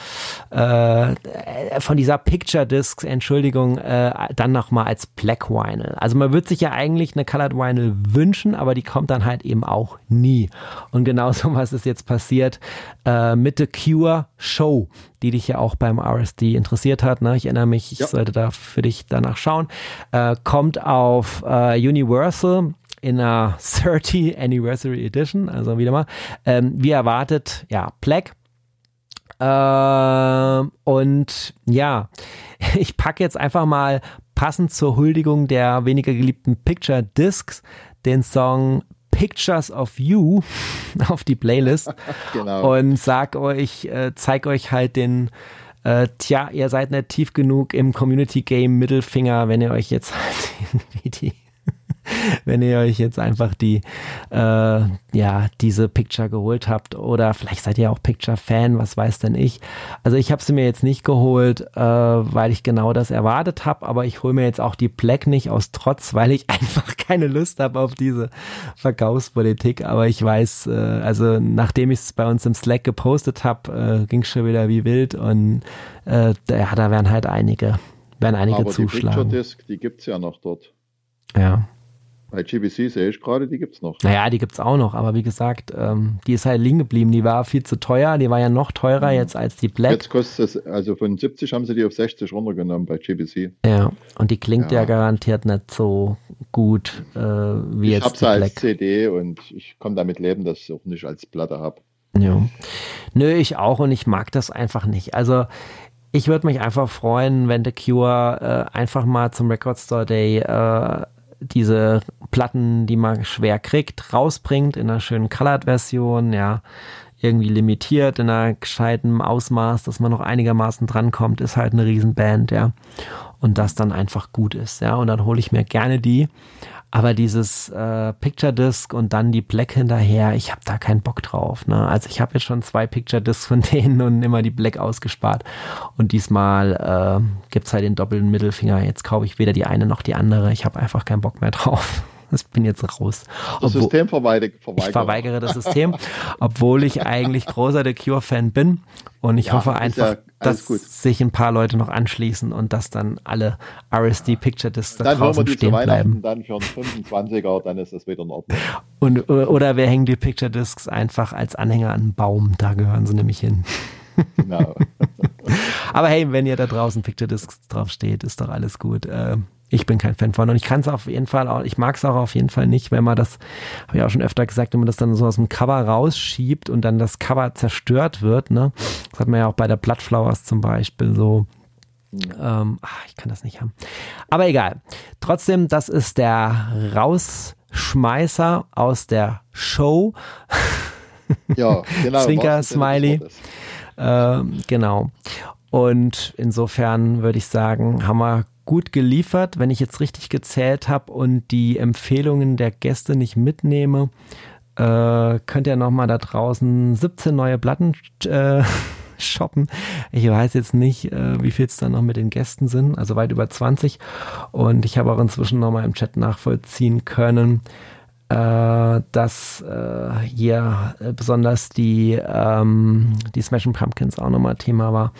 äh, von dieser Picture Discs, Entschuldigung, äh, dann nochmal als Black Vinyl. Also man würde sich ja eigentlich eine Colored Vinyl wünschen, aber die kommt dann halt eben auch nie. Und genau so was ist jetzt passiert äh, mit The Cure Show, die dich ja auch beim RSD interessiert hat. Ne? Ich erinnere mich, ich Ja. sollte da für dich danach schauen. Äh, kommt auf äh, Universal in einer 30 Anniversary Edition, also wieder mal. Ähm, wie erwartet, ja, Black. Ähm, und ja, ich packe jetzt einfach mal passend zur Huldigung der weniger geliebten Picture Discs den Song Pictures of You auf die Playlist Genau. und sag euch, äh, zeig euch halt den, äh, tja, ihr seid nicht tief genug im Community Game Mittelfinger, wenn ihr euch jetzt halt irgendwie die, wenn ihr euch jetzt einfach die, äh, ja, diese Picture geholt habt oder vielleicht seid ihr auch Picture-Fan, was weiß denn ich. Also ich habe sie mir jetzt nicht geholt, äh, weil ich genau das erwartet habe, aber ich hole mir jetzt auch die Black nicht aus Trotz, weil ich einfach keine Lust habe auf diese Verkaufspolitik. Aber ich weiß, äh, also nachdem ich es bei uns im Slack gepostet habe, äh, ging schon wieder wie wild und äh, ja, da werden halt einige, werden einige Aber die Picture zuschlagen. Disc, die gibt's ja noch dort. Ja. Bei GBC sehe ich gerade, die gibt's noch. Naja, die gibt's auch noch, aber wie gesagt, ähm, die ist halt liegen geblieben. Die war viel zu teuer, die war ja noch teurer jetzt als die Black. Jetzt kostet es, also von 70 haben sie die auf 60 runtergenommen bei GBC. Ja, und die klingt ja, Ja. garantiert nicht so gut äh, wie Ich jetzt habe die sie als Black. CD und ich kann damit leben, dass ich auch nicht als Platte habe. Ja. Nö, ich auch und ich mag das einfach nicht. Also ich würde mich einfach freuen, wenn The Cure äh, einfach mal zum Record Store Day äh, diese Platten, die man schwer kriegt, rausbringt in einer schönen Colored-Version, ja, irgendwie limitiert, in einer gescheiten Ausmaß, dass man noch einigermaßen drankommt, ist halt eine Riesenband, ja. Und das dann einfach gut ist, ja. Und dann hole ich mir gerne die. Aber dieses äh, Picture Disc und dann die Black hinterher, ich habe da keinen Bock drauf. Ne? Also ich habe jetzt schon zwei Picture Discs von denen und immer die Black ausgespart. Und diesmal äh, gibt's halt den doppelten Mittelfinger. Jetzt kaufe ich weder die eine noch die andere. Ich habe einfach keinen Bock mehr drauf. Ich bin jetzt raus. Das obwohl, System verweigere. Ich verweigere das System, obwohl ich eigentlich großer The Cure-Fan bin. Und ich ja, hoffe einfach, ja dass gut. sich ein paar Leute noch anschließen und dass dann alle RSD Picture Discs da dann draußen wir die stehen bleiben. Dann für einen 25er, dann ist das wieder in Ordnung. Und, oder wir hängen die Picture Discs einfach als Anhänger an einen Baum, da gehören sie nämlich hin. Genau. Aber hey, wenn ihr da draußen Picture Discs drauf steht, ist doch alles gut. Äh, ich bin kein Fan von und ich kann es auf jeden Fall auch, ich mag es auch auf jeden Fall nicht, wenn man das, habe ich auch schon öfter gesagt, wenn man das dann so aus dem Cover rausschiebt und dann das Cover zerstört wird, ne? Das hat man ja auch bei der Bloodflowers zum Beispiel so. Ähm, ach, ich kann das nicht haben. Aber egal. Trotzdem, das ist der Rausschmeißer aus der Show. Ja, genau. Zwinker, Smiley. Ähm, genau. Und insofern würde ich sagen, haben wir gut geliefert. Wenn ich jetzt richtig gezählt habe und die Empfehlungen der Gäste nicht mitnehme, äh, könnt ihr nochmal da draußen 17 neue Platten äh, shoppen. Ich weiß jetzt nicht, äh, wie viel es da noch mit den Gästen sind, also weit über 20. Und ich habe auch inzwischen nochmal im Chat nachvollziehen können, äh, dass äh, hier besonders die, ähm, die Smashing Pumpkins auch nochmal Thema war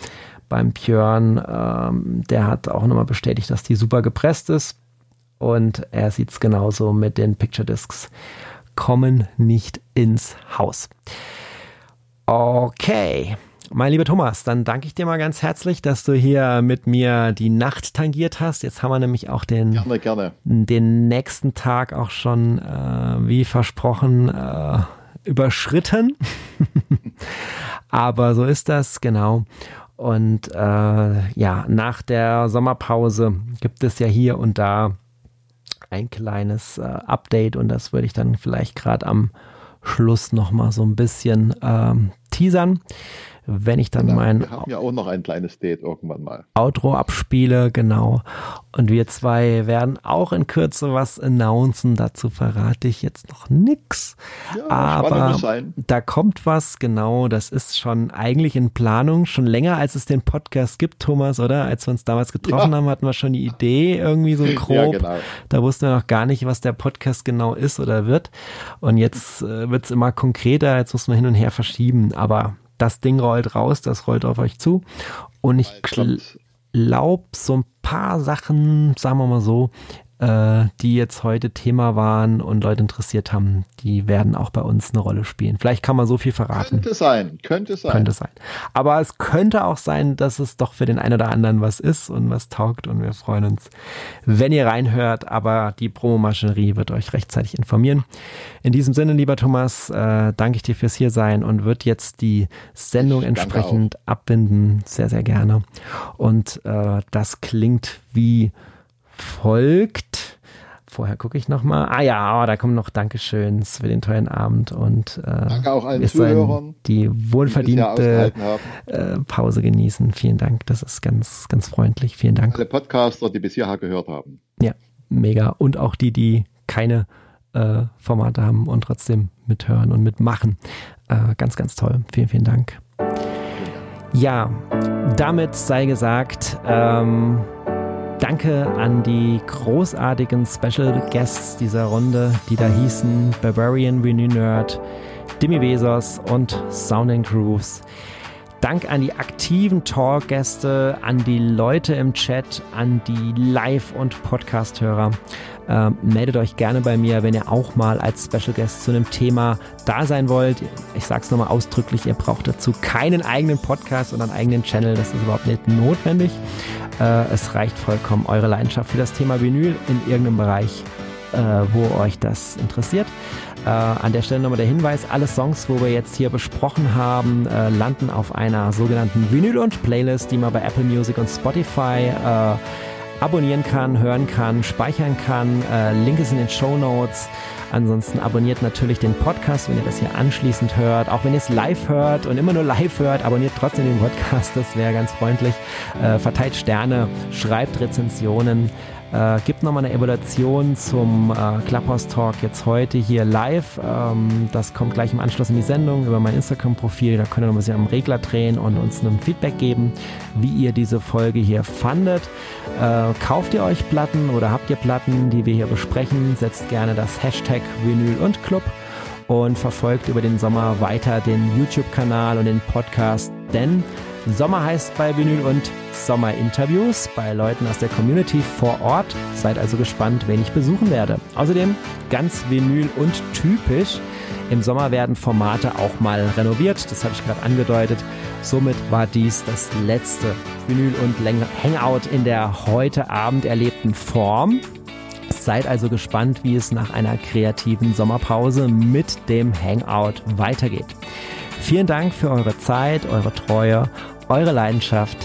beim Björn. Ähm, der hat auch nochmal bestätigt, dass die super gepresst ist. Und er sieht es genauso mit den Picture Discs. Kommen nicht ins Haus. Okay. Mein lieber Thomas, dann danke ich dir mal ganz herzlich, dass du hier mit mir die Nacht tangiert hast. Jetzt haben wir nämlich auch den, gerne, gerne. den nächsten Tag auch schon, äh, wie versprochen, äh, überschritten. Aber so ist das, genau. Und äh, ja, nach der Sommerpause gibt es ja hier und da ein kleines äh, Update und das würde ich dann vielleicht gerade am Schluss nochmal so ein bisschen ähm, teasern wenn ich dann genau, mein wir haben ja auch noch ein kleines Date irgendwann mal. Outro abspiele, genau. Und wir zwei werden auch in Kürze was announcen. Dazu verrate ich jetzt noch nix. Ja, Aber da kommt was, genau. Das ist schon eigentlich in Planung, schon länger als es den Podcast gibt, Thomas, oder? Als wir uns damals getroffen ja. haben, hatten wir schon die Idee irgendwie so grob. Ja, genau. Da wussten wir noch gar nicht, was der Podcast genau ist oder wird. Und jetzt äh, wird es immer konkreter. Jetzt muss man hin und her verschieben. Aber das Ding rollt raus, das rollt auf euch zu. Und ich glaube, so ein paar Sachen, sagen wir mal so, äh, die jetzt heute Thema waren und Leute interessiert haben, die werden auch bei uns eine Rolle spielen. Vielleicht kann man so viel verraten. Könnte sein, könnte sein. Könnte sein. Aber es könnte auch sein, dass es doch für den einen oder anderen was ist und was taugt und wir freuen uns, wenn ihr reinhört. Aber die Promomaschinerie wird euch rechtzeitig informieren. In diesem Sinne, lieber Thomas, äh, danke ich dir fürs hier sein und wird jetzt die Sendung entsprechend abbinden. Sehr, sehr gerne. Und äh, das klingt wie folgt. Vorher gucke ich nochmal. Ah ja, oh, da kommen noch Dankeschöns für den tollen Abend und äh, Danke auch allen Zuhörern, die wohlverdiente die äh, Pause genießen. Vielen Dank, das ist ganz, ganz freundlich. Vielen Dank. Alle Podcaster, die bis hierher gehört haben. Ja, mega. Und auch die, die keine äh, Formate haben und trotzdem mithören und mitmachen. Äh, ganz, ganz toll. Vielen, vielen Dank. Ja, damit sei gesagt, ähm, Danke an die großartigen Special Guests dieser Runde, die da hießen Bavarian Renew Nerd, Dimi Bezos und Sounding Grooves. Dank an die aktiven Talk-Gäste, an die Leute im Chat, an die Live- und Podcast-Hörer. Ähm, meldet euch gerne bei mir, wenn ihr auch mal als Special Guest zu einem Thema da sein wollt. Ich sage es nochmal ausdrücklich, ihr braucht dazu keinen eigenen Podcast oder einen eigenen Channel, das ist überhaupt nicht notwendig. Äh, es reicht vollkommen eure Leidenschaft für das Thema Vinyl in irgendeinem Bereich, äh, wo euch das interessiert. Äh, an der Stelle nochmal der Hinweis, alle Songs, wo wir jetzt hier besprochen haben, äh, landen auf einer sogenannten Vinyl- und Playlist, die man bei Apple Music und Spotify äh, abonnieren kann, hören kann, speichern kann. Äh, Link ist in den Show Notes. Ansonsten abonniert natürlich den Podcast, wenn ihr das hier anschließend hört. Auch wenn ihr es live hört und immer nur live hört, abonniert trotzdem den Podcast. Das wäre ganz freundlich. Äh, verteilt Sterne, schreibt Rezensionen. Äh, gibt nochmal eine Evaluation zum äh, Clubhouse Talk jetzt heute hier live. Ähm, das kommt gleich im Anschluss in die Sendung über mein Instagram-Profil. Da könnt ihr noch ein bisschen am Regler drehen und uns ein Feedback geben, wie ihr diese Folge hier fandet. Äh, kauft ihr euch Platten oder habt ihr Platten, die wir hier besprechen? Setzt gerne das Hashtag Vinyl und Club und verfolgt über den Sommer weiter den YouTube-Kanal und den Podcast, denn Sommer heißt bei Vinyl und Sommerinterviews bei Leuten aus der Community vor Ort. Seid also gespannt, wen ich besuchen werde. Außerdem ganz Vinyl und typisch. Im Sommer werden Formate auch mal renoviert. Das habe ich gerade angedeutet. Somit war dies das letzte Vinyl und Hangout in der heute Abend erlebten Form. Seid also gespannt, wie es nach einer kreativen Sommerpause mit dem Hangout weitergeht. Vielen Dank für eure Zeit, eure Treue, eure Leidenschaft.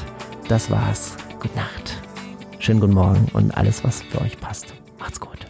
Das war's. Gute Nacht. Schönen guten Morgen und alles, was für euch passt. Macht's gut.